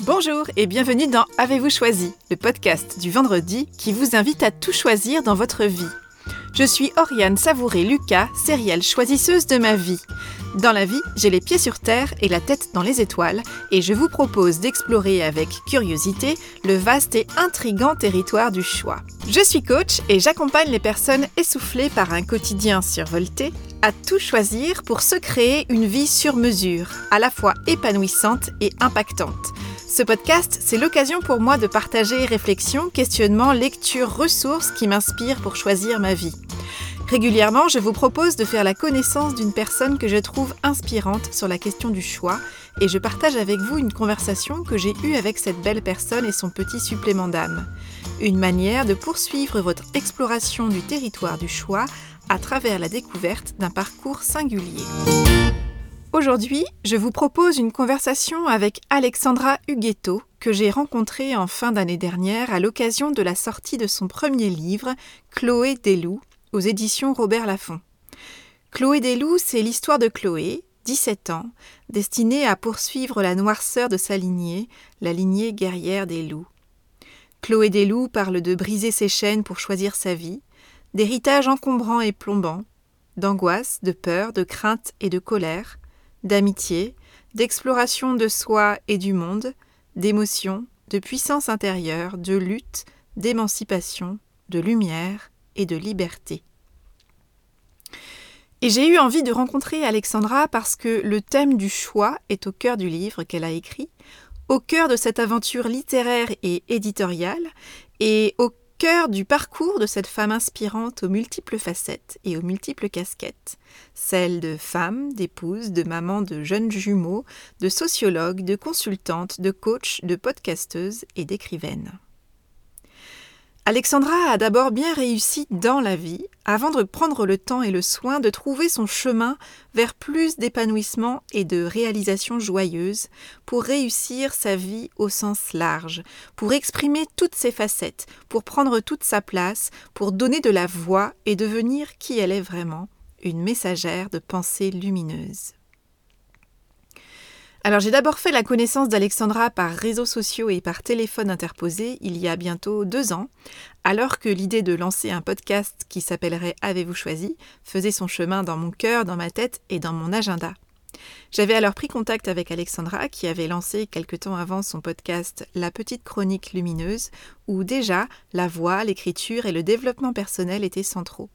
Bonjour et bienvenue dans Avez-vous choisi, le podcast du vendredi qui vous invite à tout choisir dans votre vie. Je suis Oriane Savouré-Lucas, sérielle choisisseuse de ma vie. Dans la vie, j'ai les pieds sur terre et la tête dans les étoiles, et je vous propose d'explorer avec curiosité le vaste et intrigant territoire du choix. Je suis coach et j'accompagne les personnes essoufflées par un quotidien survolté à tout choisir pour se créer une vie sur mesure, à la fois épanouissante et impactante. Ce podcast, c'est l'occasion pour moi de partager réflexions, questionnements, lectures, ressources qui m'inspirent pour choisir ma vie. Régulièrement, je vous propose de faire la connaissance d'une personne que je trouve inspirante sur la question du choix et je partage avec vous une conversation que j'ai eue avec cette belle personne et son petit supplément d'âme. Une manière de poursuivre votre exploration du territoire du choix à travers la découverte d'un parcours singulier. Aujourd'hui, je vous propose une conversation avec Alexandra Huguetto, que j'ai rencontrée en fin d'année dernière à l'occasion de la sortie de son premier livre, Chloé Desloups, aux éditions Robert Laffont. Chloé Desloups, c'est l'histoire de Chloé, 17 ans, destinée à poursuivre la noirceur de sa lignée, la lignée guerrière des loups. Chloé Desloups parle de briser ses chaînes pour choisir sa vie, d'héritage encombrant et plombant, d'angoisse, de peur, de crainte et de colère, d'amitié, d'exploration de soi et du monde, d'émotion, de puissance intérieure, de lutte, d'émancipation, de lumière et de liberté. Et j'ai eu envie de rencontrer Alexandra parce que le thème du choix est au cœur du livre qu'elle a écrit, au cœur de cette aventure littéraire et éditoriale, et au cœur du parcours de cette femme inspirante aux multiples facettes et aux multiples casquettes, celle de femme, d'épouse, de maman de jeunes jumeaux, de sociologue, de consultante, de coach, de podcasteuse et d'écrivaine. Alexandra a d'abord bien réussi dans la vie, avant de prendre le temps et le soin de trouver son chemin vers plus d'épanouissement et de réalisation joyeuse, pour réussir sa vie au sens large, pour exprimer toutes ses facettes, pour prendre toute sa place, pour donner de la voix et devenir qui elle est vraiment, une messagère de pensée lumineuse. Alors j'ai d'abord fait la connaissance d'Alexandra par réseaux sociaux et par téléphone interposé il y a bientôt deux ans, alors que l'idée de lancer un podcast qui s'appellerait Avez-vous choisi faisait son chemin dans mon cœur, dans ma tête et dans mon agenda. J'avais alors pris contact avec Alexandra qui avait lancé quelque temps avant son podcast La petite chronique lumineuse, où déjà la voix, l'écriture et le développement personnel étaient centraux.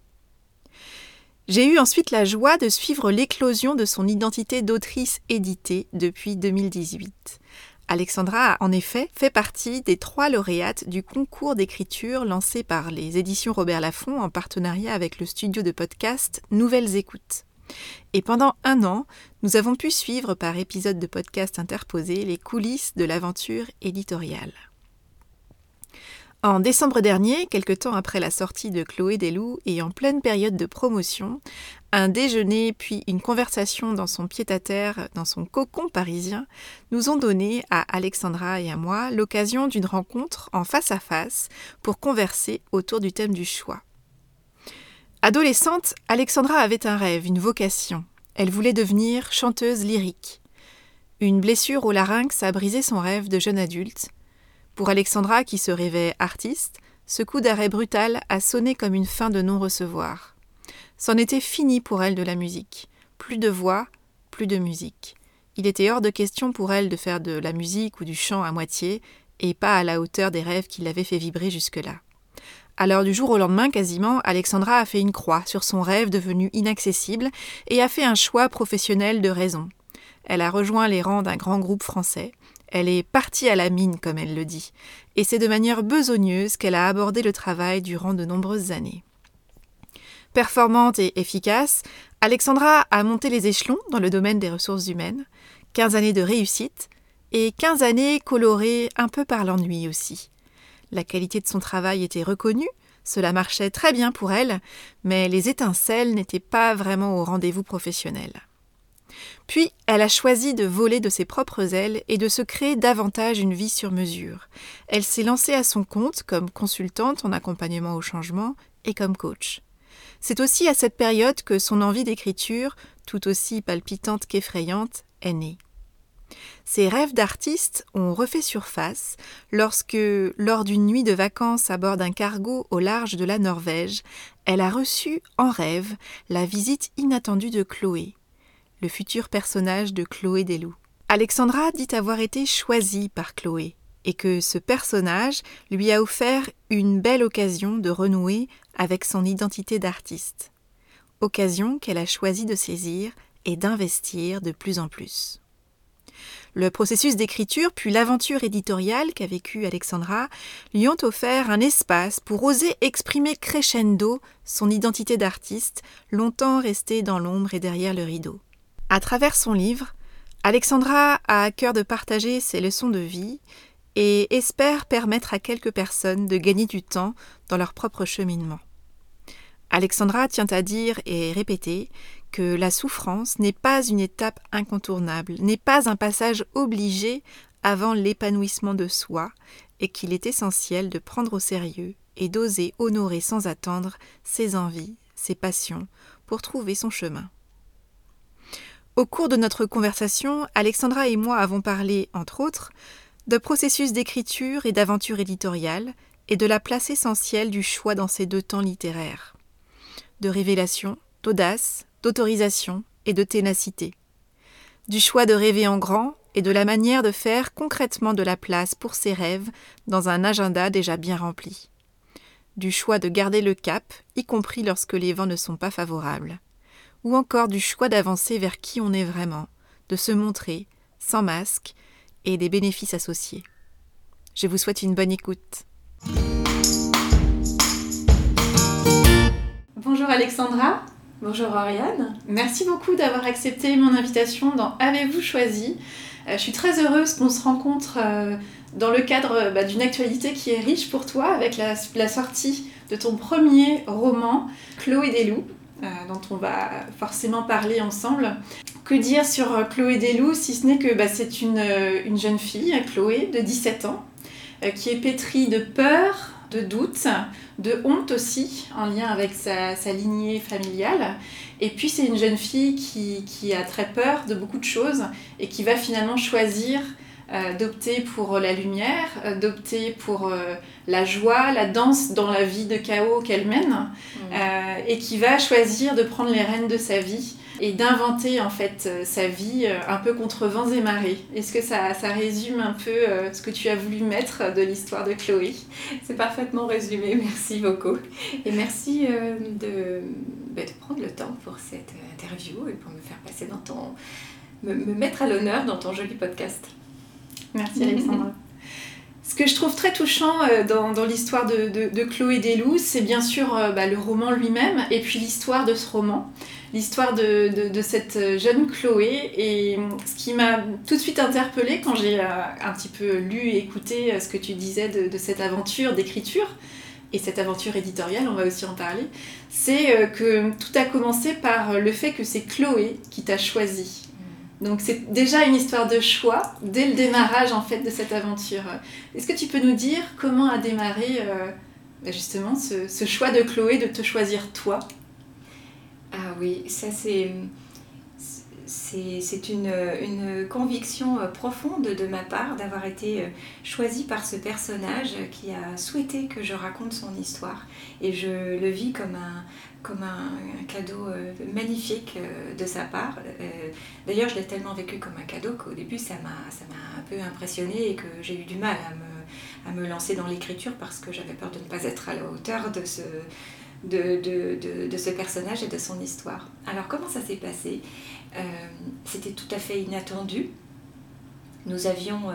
J'ai eu ensuite la joie de suivre l'éclosion de son identité d'autrice éditée depuis 2018. Alexandra a en effet fait partie des trois lauréates du concours d'écriture lancé par les éditions Robert Laffont en partenariat avec le studio de podcast Nouvelles Écoutes. Et pendant un an, nous avons pu suivre par épisode de podcast interposé les coulisses de l'aventure éditoriale. En décembre dernier, quelque temps après la sortie de Chloé Desloups et en pleine période de promotion, un déjeuner puis une conversation dans son pied-à-terre, dans son cocon parisien, nous ont donné à Alexandra et à moi l'occasion d'une rencontre en face à face pour converser autour du thème du choix. Adolescente, Alexandra avait un rêve, une vocation. Elle voulait devenir chanteuse lyrique. Une blessure au larynx a brisé son rêve de jeune adulte pour Alexandra, qui se rêvait artiste, ce coup d'arrêt brutal a sonné comme une fin de non-recevoir. C'en était fini pour elle de la musique. Plus de voix, plus de musique. Il était hors de question pour elle de faire de la musique ou du chant à moitié, et pas à la hauteur des rêves qui l'avaient fait vibrer jusque-là. Alors du jour au lendemain quasiment, Alexandra a fait une croix sur son rêve devenu inaccessible et a fait un choix professionnel de raison. Elle a rejoint les rangs d'un grand groupe français. Elle est partie à la mine, comme elle le dit, et c'est de manière besogneuse qu'elle a abordé le travail durant de nombreuses années. Performante et efficace, Alexandra a monté les échelons dans le domaine des ressources humaines, 15 années de réussite et 15 années colorées un peu par l'ennui aussi. La qualité de son travail était reconnue, cela marchait très bien pour elle, mais les étincelles n'étaient pas vraiment au rendez-vous professionnel. Puis, elle a choisi de voler de ses propres ailes et de se créer davantage une vie sur mesure. Elle s'est lancée à son compte comme consultante en accompagnement au changement et comme coach. C'est aussi à cette période que son envie d'écriture, tout aussi palpitante qu'effrayante, est née. Ses rêves d'artiste ont refait surface lorsque, lors d'une nuit de vacances à bord d'un cargo au large de la Norvège, elle a reçu en rêve la visite inattendue de Chloé, futur personnage de Chloé Desloups. Alexandra dit avoir été choisie par Chloé et que ce personnage lui a offert une belle occasion de renouer avec son identité d'artiste. Occasion qu'elle a choisi de saisir et d'investir de plus en plus. Le processus d'écriture puis l'aventure éditoriale qu'a vécue Alexandra lui ont offert un espace pour oser exprimer crescendo son identité d'artiste, longtemps restée dans l'ombre et derrière le rideau. À travers son livre, Alexandra a à cœur de partager ses leçons de vie et espère permettre à quelques personnes de gagner du temps dans leur propre cheminement. Alexandra tient à dire et répéter que la souffrance n'est pas une étape incontournable, n'est pas un passage obligé avant l'épanouissement de soi, et qu'il est essentiel de prendre au sérieux et d'oser honorer sans attendre ses envies, ses passions, pour trouver son chemin. Au cours de notre conversation, Alexandra et moi avons parlé, entre autres, de processus d'écriture et d'aventure éditoriale, et de la place essentielle du choix dans ces deux temps littéraires. De révélation, d'audace, d'autorisation et de ténacité. Du choix de rêver en grand et de la manière de faire concrètement de la place pour ses rêves dans un agenda déjà bien rempli. Du choix de garder le cap, y compris lorsque les vents ne sont pas favorables. Ou encore du choix d'avancer vers qui on est vraiment, de se montrer, sans masque, et des bénéfices associés. Je vous souhaite une bonne écoute. Bonjour Alexandra. Bonjour Ariane. Merci beaucoup d'avoir accepté mon invitation dans Avez-vous choisi? Euh, Je suis très heureuse qu'on se rencontre euh, dans le cadre bah, d'une actualité qui est riche pour toi avec la, sortie de ton premier roman, Chloé des loups, dont on va forcément parler ensemble. Que dire sur Chloé Desloups si ce n'est que bah, c'est une, une, jeune fille, Chloé, de 17 ans, qui est pétrie de peur, de doute, de honte aussi, en lien avec sa, lignée familiale. Et puis c'est une jeune fille qui, a très peur de beaucoup de choses et qui va finalement choisir euh, d'opter pour la lumière, euh, d'opter pour euh, la joie, la danse dans la vie de chaos qu'elle mène, mmh. et qui va choisir de prendre les rênes de sa vie et d'inventer en fait euh, sa vie euh, un peu contre vents et marées. Est-ce que ça, ça, résume un peu euh, ce que tu as voulu mettre de l'histoire de Chloé? C'est parfaitement résumé, merci beaucoup. Et merci de, bah, de, prendre le temps pour cette interview et pour me faire passer dans ton... me, me mettre à l'honneur dans ton joli podcast. Merci Alexandra. Ce que je trouve très touchant dans, dans l'histoire de, de, de, Chloé Desloups, c'est bien sûr bah, le roman lui-même et puis l'histoire de ce roman l'histoire de, de, cette jeune Chloé. Et ce qui m'a tout de suite interpellée quand j'ai euh, un petit peu lu et écouté euh, ce que tu disais de, cette aventure d'écriture, et cette aventure éditoriale, on va aussi en parler, c'est euh, que tout a commencé par le fait que c'est Chloé qui t'a choisi. Donc c'est déjà une histoire de choix dès le démarrage en fait de cette aventure. Est-ce que tu peux nous dire comment a démarré bah, justement ce, ce, choix de Chloé de te choisir toi? Ah oui, ça c'est c'est une, une, conviction euh, profonde de ma part d'avoir été euh, choisie par ce personnage qui a souhaité que je raconte son histoire. Et je le vis comme un, comme un, cadeau euh, magnifique de sa part. D'ailleurs, je l'ai tellement vécu comme un cadeau qu'au début, ça m'a un peu impressionné et que j'ai eu du mal à me, à me lancer dans l'écriture parce que j'avais peur de ne pas être à la hauteur de ce de, de, de, ce personnage et de son histoire. Alors comment ça s'est passé? euh, C'était tout à fait inattendu. Nous avions euh,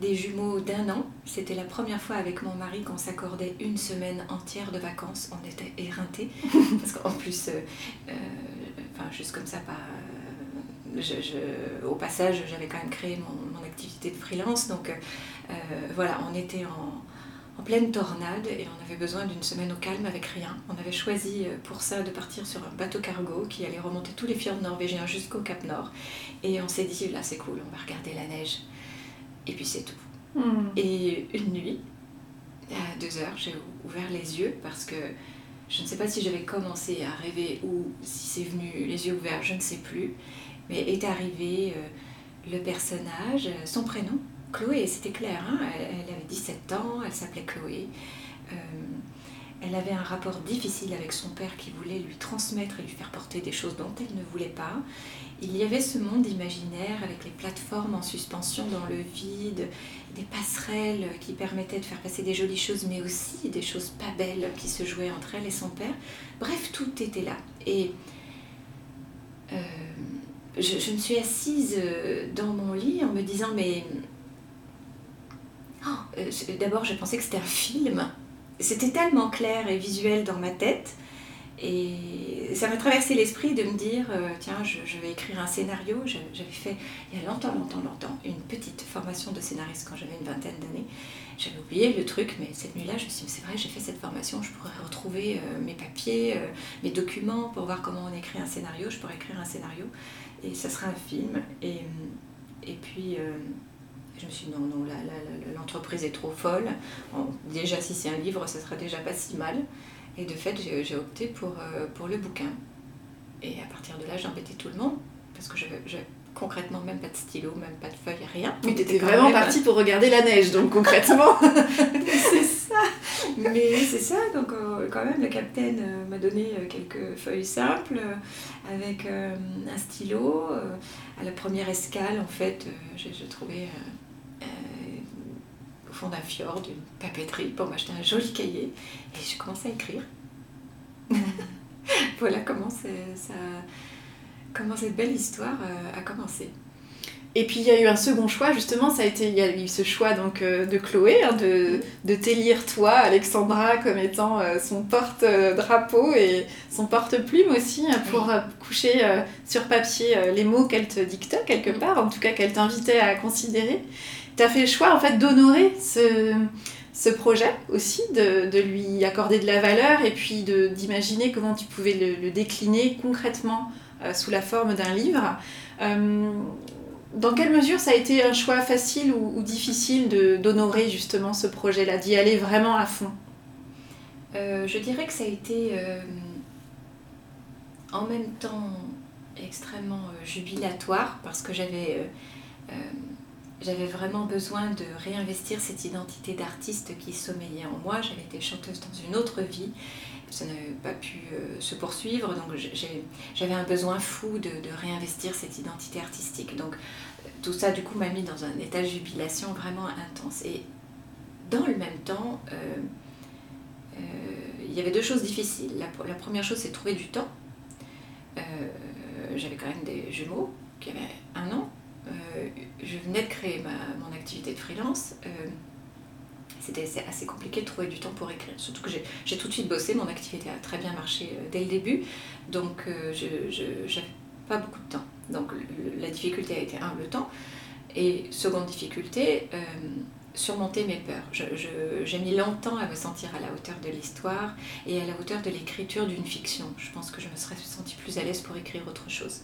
des jumeaux d'un an. C'était la première fois avec mon mari qu'on s'accordait une semaine entière de vacances. On était éreintés. parce qu'en plus, euh, enfin, juste comme ça, pas... Je, au passage, j'avais quand même créé mon, mon, activité de freelance. Donc voilà, on était en, en pleine tornade et on avait besoin d'une semaine au calme avec rien. On avait choisi euh, pour ça de partir sur un bateau cargo qui allait remonter tous les fjords norvégiens jusqu'au Cap Nord. Et on s'est dit, là c'est cool, on va regarder la neige. Et puis c'est tout. Hmm. Et une nuit, à deux heures, j'ai ouvert les yeux parce que je ne sais pas si j'avais commencé à rêver ou si c'est venu les yeux ouverts, je ne sais plus. Mais est arrivé... Euh, le personnage, son prénom, Chloé, c'était clair, hein, elle, avait 17 ans, elle s'appelait Chloé. Euh, elle avait un rapport difficile avec son père qui voulait lui transmettre et lui faire porter des choses dont elle ne voulait pas. Il y avait ce monde imaginaire avec les plateformes en suspension dans le vide, des passerelles qui permettaient de faire passer des jolies choses, mais aussi des choses pas belles qui se jouaient entre elle et son père. Bref, tout était là. Et euh, je, me suis assise euh, dans mon lit en me disant, mais... Euh, d'abord, je pensais que c'était un film. C'était tellement clair et visuel dans ma tête et ça m'a traversé l'esprit de me dire, euh, tiens, je, vais écrire un scénario. J'avais fait, il y a longtemps, longtemps, longtemps, une petite formation de scénariste quand j'avais une vingtaine d'années. J'avais oublié le truc, mais cette nuit-là, je me suis dit, c'est vrai, j'ai fait cette formation, je pourrais retrouver euh, mes papiers, mes documents pour voir comment on écrit un scénario. Je pourrais écrire un scénario et ça sera un film. Et, et puis... je me suis dit non, non, l'entreprise est trop folle. déjà, si c'est un livre, ça serait déjà pas si mal. Et de fait, j'ai opté pour, euh, pour le bouquin. Et à partir de là, j'ai embêté tout le monde, parce que j'avais concrètement même pas de stylo, même pas de feuille, rien. Mais t'étais vraiment partie pour regarder la neige, donc concrètement. c'est ça. Mais c'est ça, donc euh, quand même, le capitaine euh, m'a donné quelques feuilles simples avec un stylo. à la première escale, en fait, j'ai trouvé fond d'un fjord, d'une papeterie, pour m'acheter un joli cahier. Et j'ai commencé à écrire. voilà comment, ça, comment cette belle histoire euh, a commencé. Et puis il y a eu un second choix, justement, ça a été, il y a eu ce choix donc euh, de Chloé, hein, de, de t'élire toi, Alexandra, comme étant euh, son porte-drapeau et son porte-plume aussi, hein, pour coucher sur papier les mots qu'elle te dictait quelque part, en tout cas qu'elle t'invitait à considérer tu as fait le choix en fait d'honorer ce, ce, projet aussi, de, de, lui accorder de la valeur et puis d'imaginer comment tu pouvais le, décliner concrètement euh, sous la forme d'un livre. Euh, dans quelle mesure ça a été un choix facile ou, ou difficile d'honorer justement ce projet-là, d'y aller vraiment à fond? Euh, Je dirais que ça a été en même temps extrêmement jubilatoire parce que j'avais j'avais vraiment besoin de réinvestir cette identité d'artiste qui sommeillait en moi. J'avais été chanteuse dans une autre vie. Ça n'avait pas pu euh, se poursuivre, donc j'avais un besoin fou de, réinvestir cette identité artistique. Donc tout ça, du coup, m'a mis dans un état de jubilation vraiment intense. Et dans le même temps, euh, euh, il y avait deux choses difficiles. La, la première chose, c'est trouver du temps. j'avais quand même des jumeaux qui avaient un an, je venais de créer mon activité de freelance. Euh, c'était assez compliqué de trouver du temps pour écrire. Surtout que j'ai tout de suite bossé, mon activité a très bien marché euh, dès le début, donc je n'avais pas beaucoup de temps. Donc la difficulté a été, un, le temps, et seconde difficulté, surmonter mes peurs. J'ai mis longtemps à me sentir à la hauteur de l'histoire et à la hauteur de l'écriture d'une fiction. Je pense que je me serais sentie plus à l'aise pour écrire autre chose.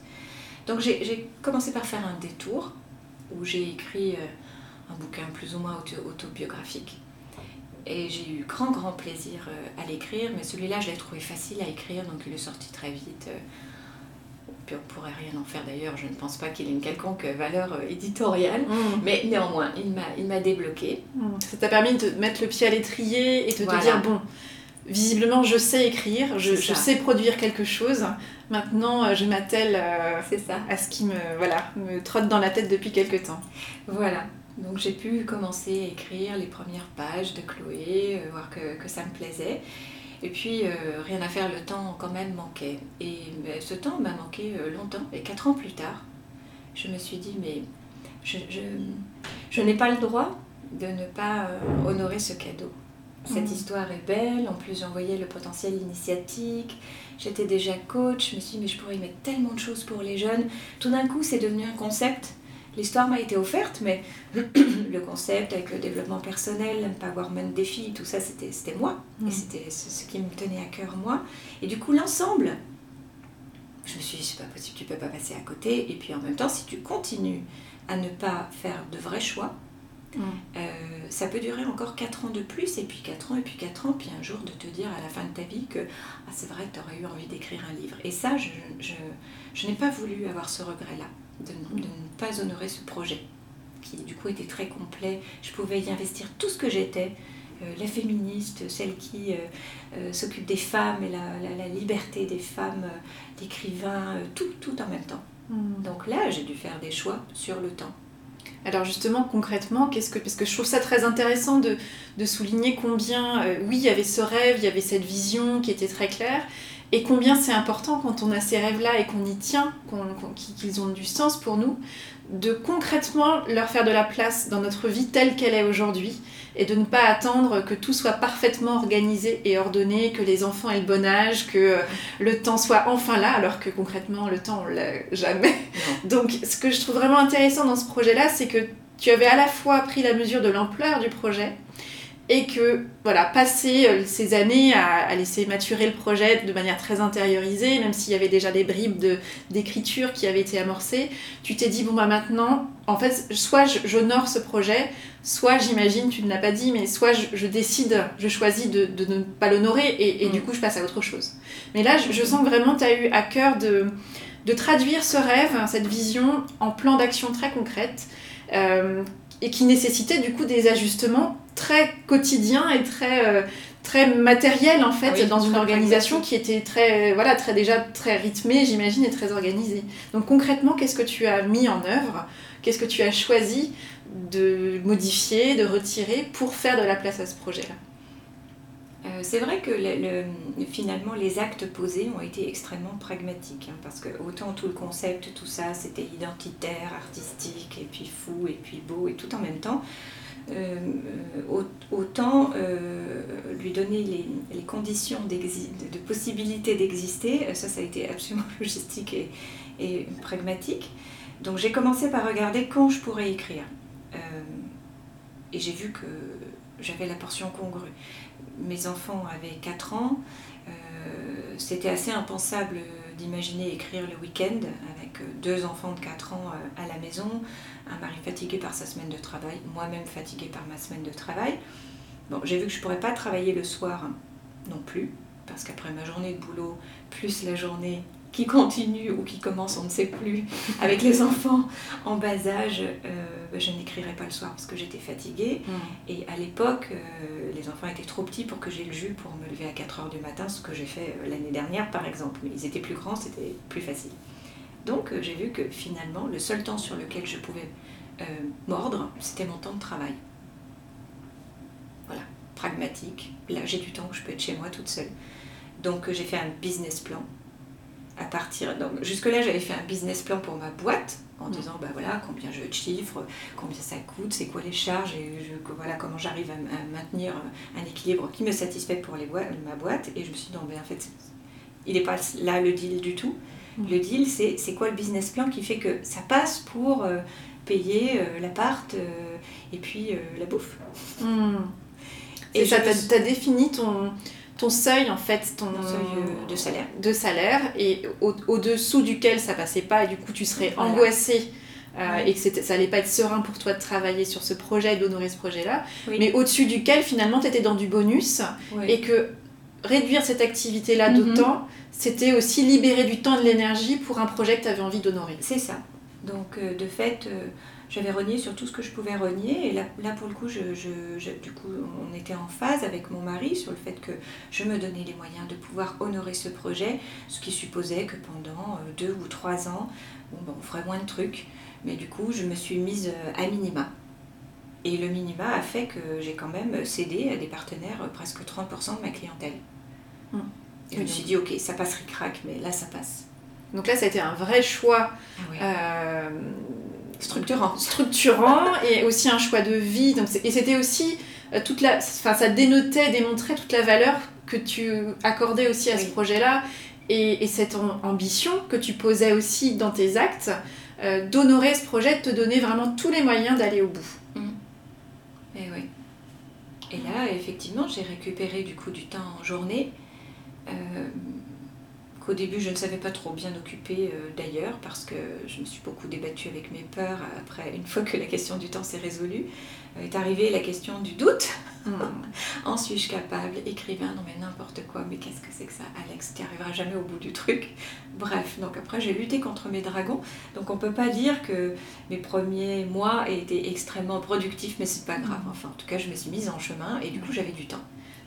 Donc j'ai commencé par faire un détour où j'ai écrit euh, un bouquin plus ou moins autobiographique. Et j'ai eu grand grand plaisir euh, à l'écrire, mais celui-là je l'ai trouvé facile à écrire, donc il est sorti très vite. Euh. Puis on pourrait rien en faire d'ailleurs, je ne pense pas qu'il ait une quelconque valeur éditoriale, mmh. mais néanmoins il m'a débloqué. Mmh. Ça t'a permis de mettre le pied à l'étrier et de te dire bon, visiblement je sais écrire, je, sais produire quelque chose. Maintenant, euh, je m'attelle euh, à ce qui me, voilà, me trotte dans la tête depuis quelque temps. Voilà. Donc j'ai pu commencer à écrire les premières pages de Chloé, euh, voir que, que, ça me plaisait. Et puis, rien à faire, le temps quand même manquait. Et ben, ce temps m'a manqué longtemps. Et quatre ans plus tard, je me suis dit, mais je, je, je n'ai pas le droit de ne pas honorer ce cadeau. Cette mm. histoire est belle, en plus j'envoyais le potentiel initiatique, j'étais déjà coach, je me suis dit mais je pourrais y mettre tellement de choses pour les jeunes. Tout d'un coup c'est devenu un concept. L'histoire m'a été offerte, mais le concept avec le développement personnel, ne pas avoir même défis, tout ça c'était moi. Et mm. c'était ce qui me tenait à cœur moi. Et du coup l'ensemble, je me suis dit c'est pas possible, tu peux pas passer à côté. Et puis en même temps si tu continues à ne pas faire de vrais choix, Mm. Euh, ça peut durer encore 4 ans de plus, et puis 4 ans, et puis 4 ans, puis un jour de te dire à la fin de ta vie que ah, c'est vrai que tu aurais eu envie d'écrire un livre. Et ça, je, je, je n'ai pas voulu avoir ce regret-là. de, ne pas honorer ce projet, qui du coup était très complet. Je pouvais y investir tout ce que j'étais, la féministe, celle qui s'occupe des femmes et la, la, liberté des femmes, d'écrivains, tout, tout en même temps. Hmm. Donc là, j'ai dû faire des choix sur le temps. Alors justement, concrètement, qu'est-ce que parce que je trouve ça très intéressant de, souligner combien, euh, oui, il y avait ce rêve, il y avait cette vision qui était très claire, et combien c'est important quand on a ces rêves-là et qu'on y tient, qu'ils ont du sens pour nous, de concrètement leur faire de la place dans notre vie telle qu'elle est aujourd'hui et de ne pas attendre que tout soit parfaitement organisé et ordonné, que les enfants aient le bon âge, que euh, le temps soit enfin là, alors que concrètement le temps on l'a jamais. Donc ce que je trouve vraiment intéressant dans ce projet-là, c'est que tu avais à la fois pris la mesure de l'ampleur du projet, et que voilà passer euh, ces années à, laisser maturer le projet de manière très intériorisée même s'il y avait déjà des bribes d'écriture qui avaient été amorcées tu t'es dit bon bah maintenant en fait soit j'honore ce projet soit j'imagine tu ne l'as pas dit mais soit je, décide je choisis de, ne pas l'honorer et, du mm. coup je passe à autre chose mais là je, sens que vraiment tu as eu à cœur de, de traduire ce rêve cette vision en plan d'action très concrète euh, et qui nécessitait du coup des ajustements très quotidiens et très euh, très matériels en fait dans une organisation qui était très voilà très déjà très rythmée j'imagine et très organisée. Donc concrètement qu'est-ce que tu as mis en œuvre? Qu'est-ce que tu as choisi de modifier de retirer pour faire de la place à ce projet là euh, c'est vrai que finalement les actes posés ont été extrêmement pragmatiques, hein, parce que autant tout le concept, tout ça, c'était identitaire, artistique, et puis fou, et puis beau, et tout en même temps, autant euh, lui donner les, conditions de possibilité d'exister, ça, ça a été absolument logistique et, pragmatique. Donc j'ai commencé par regarder quand je pourrais écrire. et j'ai vu que j'avais la portion congrue mes enfants avaient 4 ans, euh, c'était assez impensable d'imaginer écrire le week-end avec deux enfants de 4 ans euh, à la maison, un mari fatigué par sa semaine de travail, moi-même fatiguée par ma semaine de travail. Bon, j'ai vu que je ne pourrais pas travailler le soir non plus, parce qu'après ma journée de boulot, plus la journée qui continue ou qui commence, on ne sait plus, avec les enfants en bas âge, euh, je n'écrirais pas le soir parce que j'étais fatiguée. Mm. Et à l'époque, euh, les enfants étaient trop petits pour que j'ai le jus pour me lever à 4 heures du matin, ce que j'ai fait euh, l'année dernière par exemple. Mais ils étaient plus grands, c'était plus facile. Donc j'ai vu que finalement, le seul temps sur lequel je pouvais mordre, c'était mon temps de travail. Voilà, pragmatique. Là, j'ai du temps où je peux être chez moi toute seule. Donc j'ai fait un business plan à partir. Donc, jusque-là, j'avais fait un business plan pour ma boîte en mm. disant bah voilà combien je chiffre, combien ça coûte, c'est quoi les charges et je, voilà comment j'arrive à, maintenir un équilibre qui me satisfait pour les ma boîte et je me suis dit non mais en fait il n'est pas là le deal du tout. Le deal c'est c'est quoi le business plan qui fait que ça passe pour euh, payer euh, l'appart euh, et puis la bouffe? Mm. Et, ça t'a défini ton ton seuil en fait, ton seuil euh, de salaire. De salaire et au-dessous duquel ça passait pas et du coup tu serais angoissé euh, et que ça allait pas être serein pour toi de travailler sur ce projet et d'honorer ce projet-là, mais au-dessus duquel finalement tu étais dans du bonus et que réduire cette activité-là d'autant, c'était aussi libérer du temps et de l'énergie pour un projet que tu avais envie d'honorer. C'est ça. Donc euh, de fait, j'avais renié sur tout ce que je pouvais renier. Et là, là pour le coup, je, je, du coup, on était en phase avec mon mari sur le fait que je me donnais les moyens de pouvoir honorer ce projet, ce qui supposait que pendant euh, deux ou trois ans, bon, ben, on ferait moins de trucs. Mais du coup, je me suis mise euh, à minima. Et le minima a fait que j'ai quand même cédé à des partenaires euh, presque 30% de ma clientèle. Hum. Et je me suis dit, ok, ça passe ric-rac, mais là, ça passe. Donc là, ça a été un vrai choix ah structurant. Structurant et aussi un choix de vie. Donc et c'était aussi euh, toute la. Enfin, ça dénotait, démontrait toute la valeur que tu accordais aussi à ce projet-là et, cette ambition que tu posais aussi dans tes actes euh, d'honorer ce projet, de te donner vraiment tous les moyens d'aller au bout. Mmh. Et oui. Et là, effectivement, j'ai récupéré du coup du temps en journée. Euh, qu'au début je ne savais pas trop bien occuper euh, d'ailleurs, parce que je me suis beaucoup débattue avec mes peurs après, une fois que la question du temps s'est résolue, euh, est arrivée la question du doute. Hmm. en suis-je capable Écrivain, non mais n'importe quoi, mais qu'est-ce que c'est que ça Alex, tu arriveras jamais au bout du truc. Bref, donc après j'ai lutté contre mes dragons, donc on peut pas dire que mes premiers mois étaient extrêmement productifs, mais c'est pas grave, enfin en tout cas je me suis mise en chemin et du coup j'avais du temps.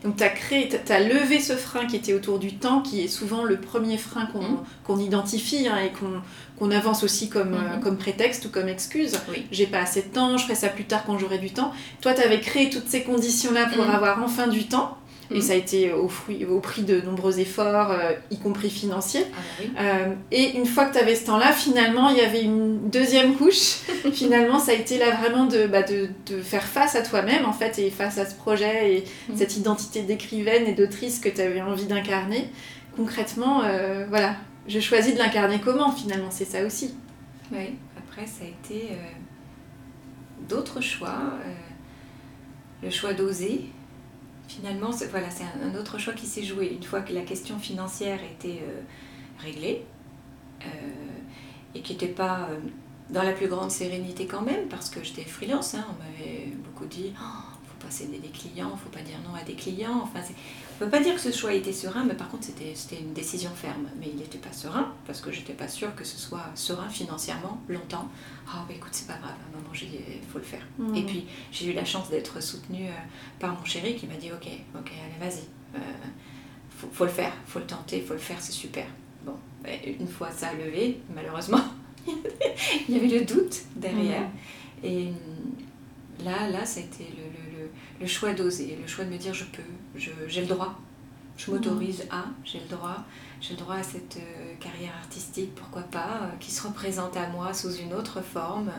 Donc tu as créé, tu as levé ce frein qui était autour du temps, qui est souvent le premier frein qu'on mm. identifie hein, et qu'on avance aussi comme, euh, mm-hmm. comme prétexte ou comme excuse. J'ai pas assez de temps, je ferai ça plus tard quand j'aurai du temps. Toi, tu avais créé toutes ces conditions-là pour mm. avoir enfin du temps. Et mm. ça a été au, fruit, au prix de nombreux efforts, euh, y compris financiers. Ah bah euh, et une fois que tu avais ce temps-là, finalement, il y avait une deuxième couche. finalement, ça a été là vraiment de, bah, de, de faire face à toi-même, en fait, et face à ce projet et mm. cette identité d'écrivaine et d'autrice que tu avais envie d'incarner. Concrètement, euh, voilà, je choisis de l'incarner comment, finalement, c'est ça aussi. Oui, après, ça a été d'autres choix. le choix d'oser, finalement, c'est voilà, un, autre choix qui s'est joué. Une fois que la question financière était euh, réglée, euh, et qui n'était pas euh, dans la plus grande sérénité quand même, parce que j'étais freelance, hein, on m'avait beaucoup dit, oh, faut pas céder des clients, faut pas dire non à des clients. Enfin, ne peut pas dire que ce choix était serein, mais par contre c'était une décision ferme. Mais il n'était pas serein, parce que j'étais pas sûre que ce soit serein financièrement longtemps. Ah oh, bah écoute, c'est pas grave, à un moment il faut le faire. Mmh. Et puis j'ai eu la chance d'être soutenue euh, par mon chéri qui m'a dit ok, ok, allez vas-y, euh, faut, le faire, faut le tenter, faut le faire, c'est super. Bon, une fois ça a levé, malheureusement, il y avait le doute derrière. Mmh. Et là, là, ça a été le, le choix d'oser, le choix de me dire je peux, j'ai le droit, je m'autorise à, j'ai le droit, j'ai le droit à cette euh, carrière artistique, pourquoi pas, euh, qui se représente à moi sous une autre forme.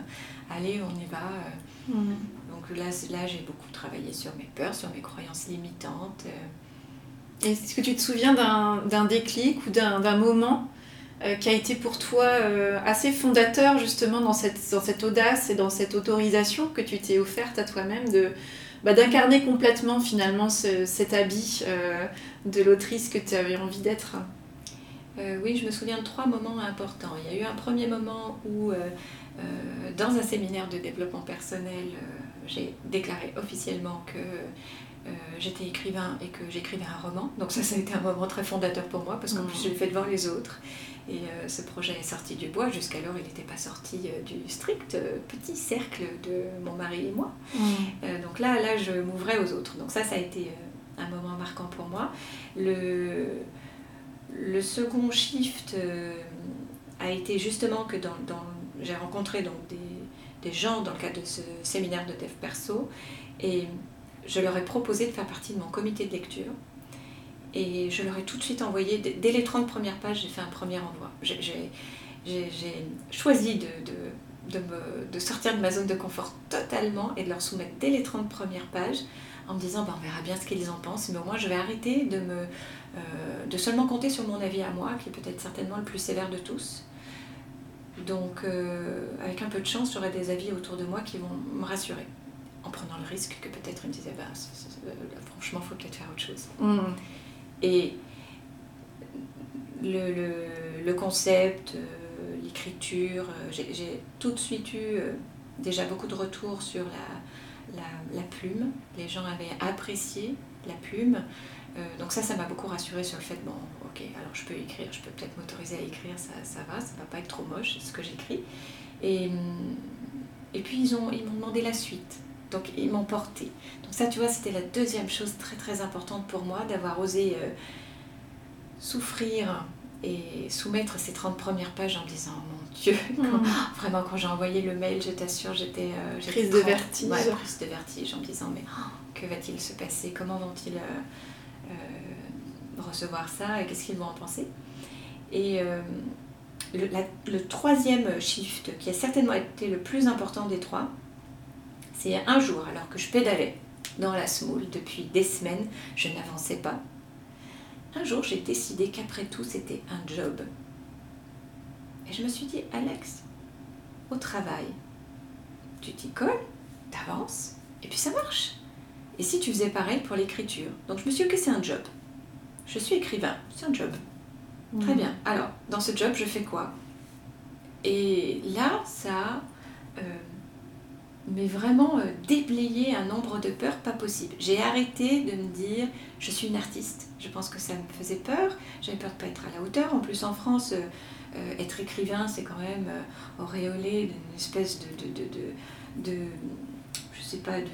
Allez, on y va. Euh. Mm. Donc là, là j'ai beaucoup travaillé sur mes peurs, sur mes croyances limitantes. Est-ce que tu te souviens d'un déclic ou d'un moment qui a été pour toi assez fondateur justement dans cette, dans cette audace et dans cette autorisation que tu t'es offerte à toi-même de, bah, d'incarner complètement finalement cet habit euh, de l'autrice que tu avais envie d'être euh, Oui, je me souviens de trois moments importants. Il y a eu un premier moment où, euh, dans un séminaire de développement personnel, j'ai déclaré officiellement que j'étais écrivain et que j'écrivais un roman. Donc ça, ça a été un moment très fondateur pour moi parce qu'en plus, je l'ai fait devant les autres. Et euh, ce projet est sorti du bois. Jusqu'alors, il n'était pas sorti euh, du strict euh, petit cercle de mon mari et moi. Mm. donc là, là, je m'ouvrais aux autres. Donc ça, ça a été un moment marquant pour moi. Le, le second shift a été justement que dans, dans j'ai rencontré donc des, des, gens dans le cadre de ce séminaire de dev perso et je leur ai proposé de faire partie de mon comité de lecture et je leur ai tout de suite envoyé, dès les 30 premières pages, j'ai fait un premier envoi. J'ai choisi de, sortir de ma zone de confort totalement et de leur soumettre dès les 30 premières pages en me disant ben, on verra bien ce qu'ils en pensent, mais au moins je vais arrêter de, euh, seulement compter sur mon avis à moi, qui est peut-être certainement le plus sévère de tous. Donc, euh, avec un peu de chance, j'aurai des avis autour de moi qui vont me rassurer, en prenant le risque que peut-être ils me disaient bah, franchement, il faut peut-être faire autre chose. Mmh. Et le, concept, euh, l'écriture, euh, j'ai tout de suite eu euh, déjà beaucoup de retours sur la, plume. Les gens avaient apprécié la plume. donc ça, ça m'a beaucoup rassurée sur le fait, bon, ok, alors je peux écrire, je peux peut-être m'autoriser à écrire, ça, ça va, ça va pas être trop moche, ce que j'écris. Et, et puis ils m'ont ils demandé la suite. Donc ils m'ont porté. Donc ça, tu vois, c'était la deuxième chose très très importante pour moi, d'avoir osé euh, souffrir et soumettre ces 30 premières pages en me disant, mon Dieu, mm. vraiment quand j'ai envoyé le mail, je t'assure, j'étais... Euh, prise de vertige. Ouais, prise de vertige en me disant, mais oh, que va-t-il se passer? Comment vont-ils euh, recevoir ça? Et qu'est-ce qu'ils vont en penser? Et... Le, le, troisième shift, qui a certainement été le plus important des trois, c'est un jour, alors que je pédalais dans la semoule depuis des semaines, je n'avançais pas. Un jour, j'ai décidé qu'après tout, c'était un job. Et je me suis dit, Alex, au travail, tu t'y colles, t'avances, et puis ça marche. Et si tu faisais pareil pour l'écriture? Donc je me suis dit que c'est un job. Je suis écrivain, c'est un job. Très bien. Alors, dans ce job, je fais quoi? Et là, ça euh, mais vraiment euh, déblayé un nombre de peurs pas possible. J'ai arrêté de me dire je suis une artiste. Je pense que ça me faisait peur. J'avais peur de pas être à la hauteur. En plus, en France, euh, euh, être écrivain, c'est quand même auréolé d'une espèce de, de, de, de, je sais pas, de,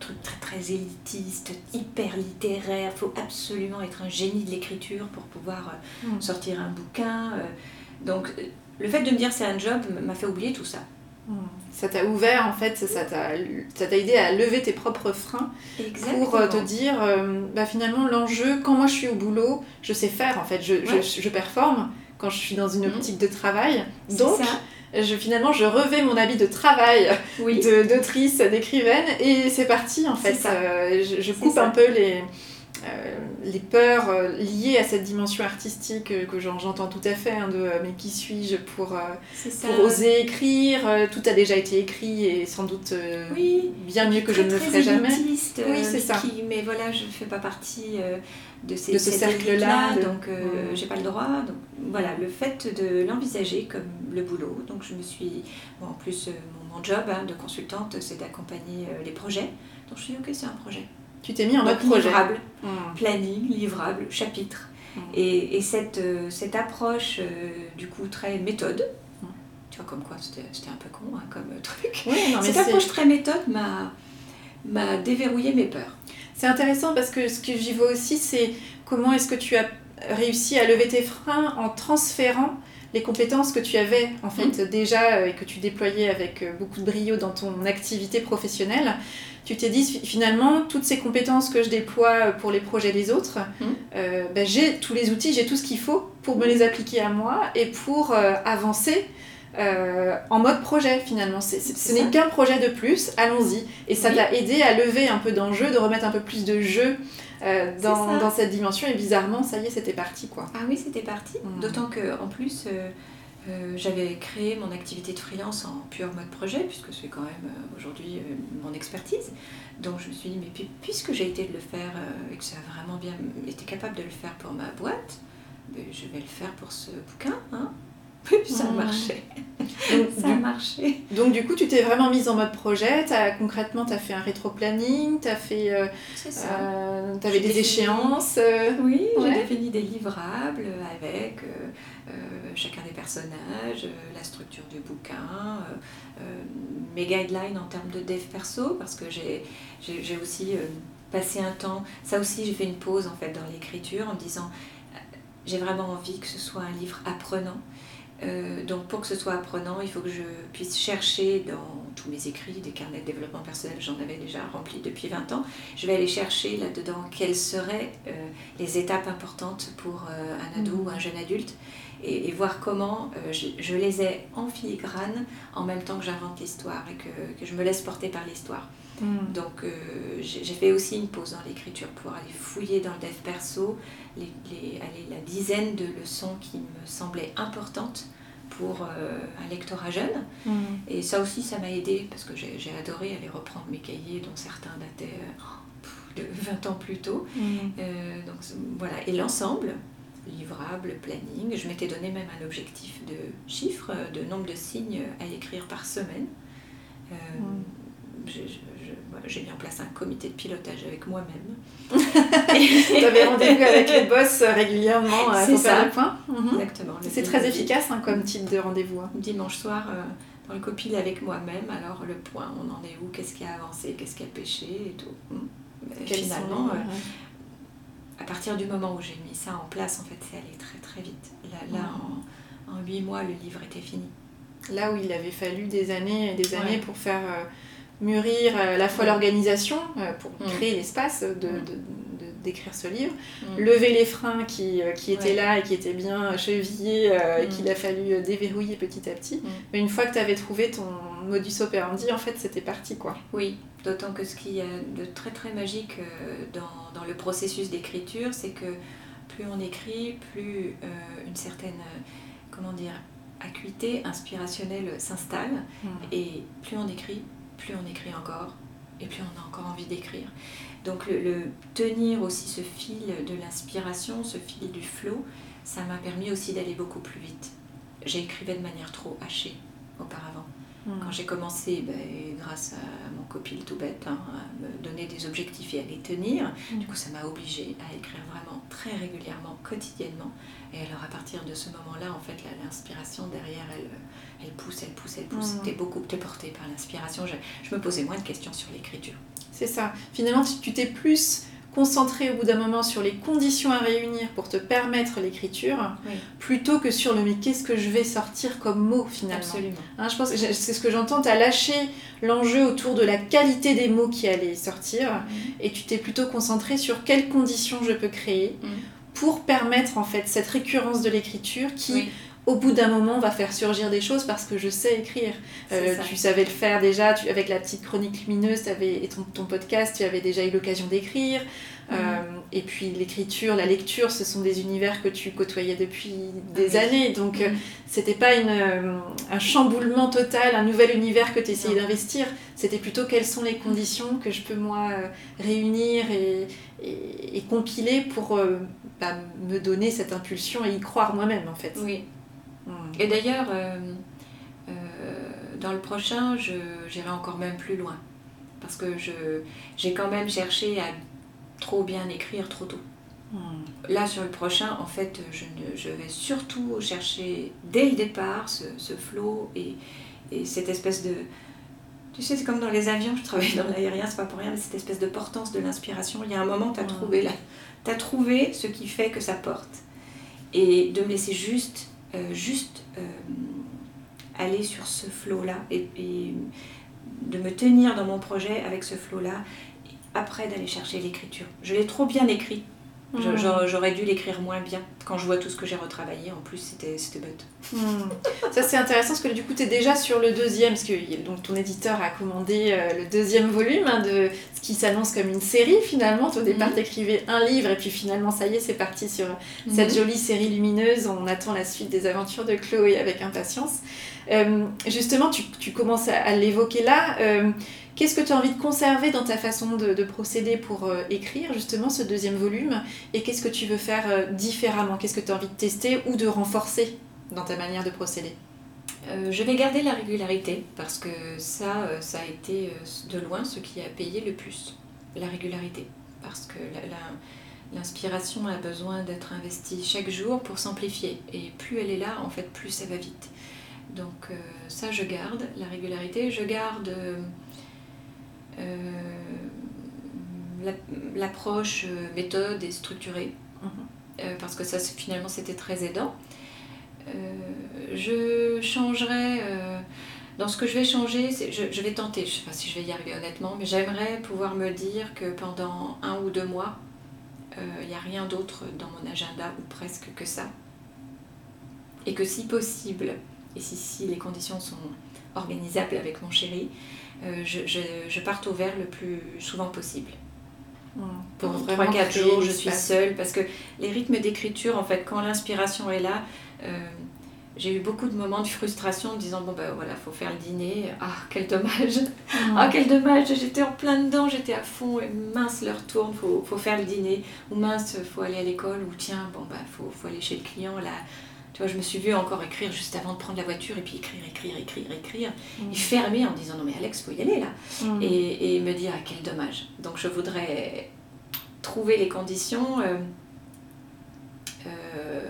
truc très très élitiste, hyper littéraire. Il faut absolument être un génie de l'écriture pour pouvoir mm. sortir un bouquin. donc, le fait de me dire c'est un job m'a fait oublier tout ça. Ça t'a ouvert en fait, ça t'a aidé à lever tes propres freins pour euh, te dire euh, bah, finalement l'enjeu, quand moi je suis au boulot, je sais faire en fait, je, je, je performe quand je suis dans une mhm. optique de travail. Donc Je, finalement je revais mon habit de travail d'autrice, d'écrivaine et c'est parti en fait. Euh, je, je, coupe un peu les euh, les peurs euh, liées à cette dimension artistique euh, que j'entends tout à fait, hein, de mais qui suis-je pour, pour oser écrire Tout a déjà été écrit et sans doute bien mieux que je ne le ferai jamais. oui, c'est ça. mais voilà, je ne fais pas partie de, ces, ce cercle-là, donc j'ai pas le droit. Donc voilà, le fait de l'envisager comme le boulot, donc je me suis. en plus, mon, job hein, de consultante, c'est d'accompagner les projets. Donc je suis ok, c'est un projet. Tu t'es mis en mode projet. Livrable, hmm. planning, livrable, chapitre. Hmm. Et, et, cette, euh, cette approche, euh, du coup, très méthode, hmm. tu vois, comme quoi c'était un peu con hein, comme truc. Oui, non, mais cette approche très méthode m'a déverrouillé mes peurs. C'est intéressant parce que ce que j'y vois aussi, c'est comment est-ce que tu as réussi à lever tes freins en transférant les compétences que tu avais en fait déjà euh, et que tu déployais avec beaucoup de brio dans ton activité professionnelle tu t'es dit finalement, toutes ces compétences que je déploie pour les projets des autres, mmh. euh, ben, j'ai tous les outils, j'ai tout ce qu'il faut pour me les appliquer à moi et pour euh, avancer euh, en mode projet finalement. ce n'est qu'un projet de plus, allons-y. Et ça t'a aidé à lever un peu d'enjeu, de remettre un peu plus de jeu dans, dans, cette dimension. Et bizarrement, ça y est, c'était parti quoi. Ah oui, c'était parti. Mmh. D'autant que en plus euh, j'avais créé mon activité de freelance en pur mode projet, puisque c'est quand même euh, aujourd'hui euh, mon expertise. Donc je me suis dit, mais puisque j'ai été de le faire et que ça a vraiment bien été capable de le faire pour ma boîte, ben, je vais le faire pour ce bouquin. Hein ça a marché. Donc, ça a marché. Donc du coup, tu t'es vraiment mise en mode projet. As, concrètement, tu as fait un rétro-planning, tu as fait... Euh, euh, avais des échéances. Euh, oui, j'ai défini des livrables avec chacun des personnages, la structure du bouquin, mes guidelines en termes de dev perso, parce que j'ai aussi passé un temps... Ça aussi, j'ai fait une pause en fait dans l'écriture en me disant j'ai vraiment envie que ce soit un livre apprenant. Euh, donc pour que ce soit apprenant, il faut que je puisse chercher dans tous mes écrits, des carnets de développement personnel, j'en avais déjà rempli depuis 20 ans, je vais aller chercher là-dedans quelles seraient euh, les étapes importantes pour euh, un ado ou un jeune adulte et, voir comment je, les ai en filigrane en même temps que j'invente l'histoire et que, que, je me laisse porter par l'histoire. Mm. Donc j'ai fait aussi une pause dans l'écriture pour aller fouiller dans le dev perso les, la dizaine de leçons qui me semblaient importantes pour euh, un lectorat jeune. Mm. Et ça aussi, ça m'a aidé parce que j'ai adoré aller reprendre mes cahiers dont certains dataient euh, de 20 ans plus tôt. Mm. Euh, donc voilà, et l'ensemble, livrable, planning, je m'étais donné même un objectif de chiffres, de nombre de signes à écrire par semaine. J'ai mis en place un comité de pilotage avec moi-même. tu avais rendez-vous avec les boss régulièrement euh, pour faire le point mhm. Exactement. C'est très efficace hein, comme type de rendez-vous. Hein. Dimanche soir, euh, dans le copil avec moi-même, alors le point, on en est où, qu'est-ce qui a avancé, qu'est-ce qui a pêché et tout. Hmm. finalement, euh, à partir du moment où j'ai mis ça en place, en fait, c'est allé très très vite. Là, en, huit mois, le livre était fini. Là où il avait fallu des années et des années pour faire mûrir à la fois l'organisation euh, pour mm. créer l'espace de, mm. d'écrire ce livre, mm. lever les freins qui, euh, qui étaient là et qui étaient bien chevillés euh, et qu'il a fallu déverrouiller petit à petit. Mais une fois que tu avais trouvé ton modus operandi, en fait, c'était parti, quoi. Oui, d'autant que ce qui est de très très magique dans, dans le processus d'écriture, c'est que plus on écrit, plus une certaine, comment dire, acuité inspirationnelle s'installe et plus on écrit, plus on écrit encore, et plus on a encore envie d'écrire. Donc le, tenir aussi ce fil de l'inspiration, ce fil du flot, ça m'a permis aussi d'aller beaucoup plus vite. J'écrivais de manière trop hachée auparavant. Hmm. Quand j'ai commencé, ben, grâce à mon copil tout bête, hein, à me donner des objectifs et à les tenir, du coup ça m'a obligée à écrire vraiment très régulièrement, quotidiennement. Et alors à partir de ce moment-là, en fait, l'inspiration derrière, elle, elle pousse, elle pousse, elle pousse. Mm. T'es beaucoup t'es porté par l'inspiration. Je, je me posais moins de questions sur l'écriture. C'est ça. Finalement, tu t'es plus concentré au bout d'un moment sur les conditions à réunir pour te permettre l'écriture, Oui. plutôt que sur le mais qu'est-ce que je vais sortir comme mot finalement. Absolument. Hein, je pense c'est ce que j'entends, tu as lâché l'enjeu autour de la qualité des mots qui allaient sortir et tu t'es plutôt concentré sur quelles conditions je peux créer Mm. pour permettre en fait cette récurrence de l'écriture qui Oui. Au bout d'un moment va faire surgir des choses parce que je sais écrire. Euh, tu savais le faire déjà tu- avec la petite chronique lumineuse t'avais- et ton, ton podcast, tu avais déjà eu l'occasion d'écrire. Mhm. Euh, et puis l'écriture, la lecture, ce sont des univers que tu côtoyais depuis des Ah années. Donc euh, Mhm. c'était pas une, euh, un chamboulement total, un nouvel univers que tu essayais d'investir. C'était plutôt quelles sont les conditions que je peux moi euh, réunir et, et- et compiler pour euh, bah, me donner cette impulsion et y croire moi-même en fait. Oui. Et d'ailleurs, euh, euh, dans le prochain, j'irai encore même plus loin. Parce que j'ai quand même cherché à trop bien écrire trop tôt. Mm. Là, sur le prochain, en fait, je, ne- je vais surtout chercher dès le départ ce, ce flow et, et cette espèce de. Tu sais, c'est comme dans les avions, je travaille dans l'aérien, c'est pas pour rien, mais cette espèce de portance de l'inspiration. Il y a un moment, tu as Mm. trouvé, là, as trouvé ce qui fait que ça porte. Et de me laisser juste, euh, juste euh, aller sur ce flow-là et, et de me tenir dans mon projet avec ce flow-là, après d'aller chercher l'écriture. Je l'ai trop bien écrit. Je- Mm. j'aurais- dû l'écrire moins bien. Quand je vois tout ce que j'ai retravaillé, en plus, c'était bête. Hmm. Ça c'est intéressant parce que du coup tu es déjà sur le deuxième, parce que donc, ton éditeur a commandé euh, le deuxième volume hein, de ce qui s'annonce comme une série finalement. Au départ t'écrivais un livre et puis finalement ça y est c'est parti sur cette jolie série lumineuse. On attend la suite des aventures de Chloé avec impatience. Euh, justement tu, tu commences à, à l'évoquer là. Euh, Qu'est-ce que tu as envie de conserver dans ta façon de, de procéder pour euh, écrire justement ce deuxième volume? Et qu'est-ce que tu veux faire euh, différemment? Qu'est-ce que tu as envie de tester ou de renforcer dans ta manière de procéder? Euh, je vais garder la régularité parce que ça, ça a été de loin ce qui a payé le plus. La régularité. Parce que l'inspiration a besoin d'être investie chaque jour pour s'amplifier. Et plus elle est là, en fait, plus ça va vite. Donc ça, je garde la régularité. Je garde l'approche euh, méthode et structurée. Mhm. Euh, parce que ça, finalement, c'était très aidant. Euh, je changerai. euh, dans ce que je vais changer, je, je vais tenter, je ne sais pas si je vais y arriver honnêtement, mais j'aimerais pouvoir me dire que pendant un ou deux mois, euh, il n'y a rien d'autre dans mon agenda, ou presque que ça. Et que si possible, et si, si les conditions sont organisables avec mon chéri, euh, je, je, je parte au vert le plus souvent possible. Pour vraiment 3-4 créer jours, je suis seule parce que les rythmes d'écriture, en fait, quand l'inspiration est là, euh, j'ai eu beaucoup de moments de frustration en me disant bon ben voilà, faut faire le dîner. Ah, quel dommage! Ah, quel dommage! J'étais en plein dedans, j'étais à fond. Et mince, l'heure tourne, faut, faut faire le dîner. Ou mince, faut aller à l'école. Ou tiens, bon ben faut, faut aller chez le client. Là, tu vois, je me suis vue encore écrire juste avant de prendre la voiture et puis écrire, écrire, écrire, écrire. Mm. Et fermer en disant non mais Alex, faut y aller là Mm. et, et me dire ah, quel dommage. Donc je voudrais trouver les conditions euh, euh,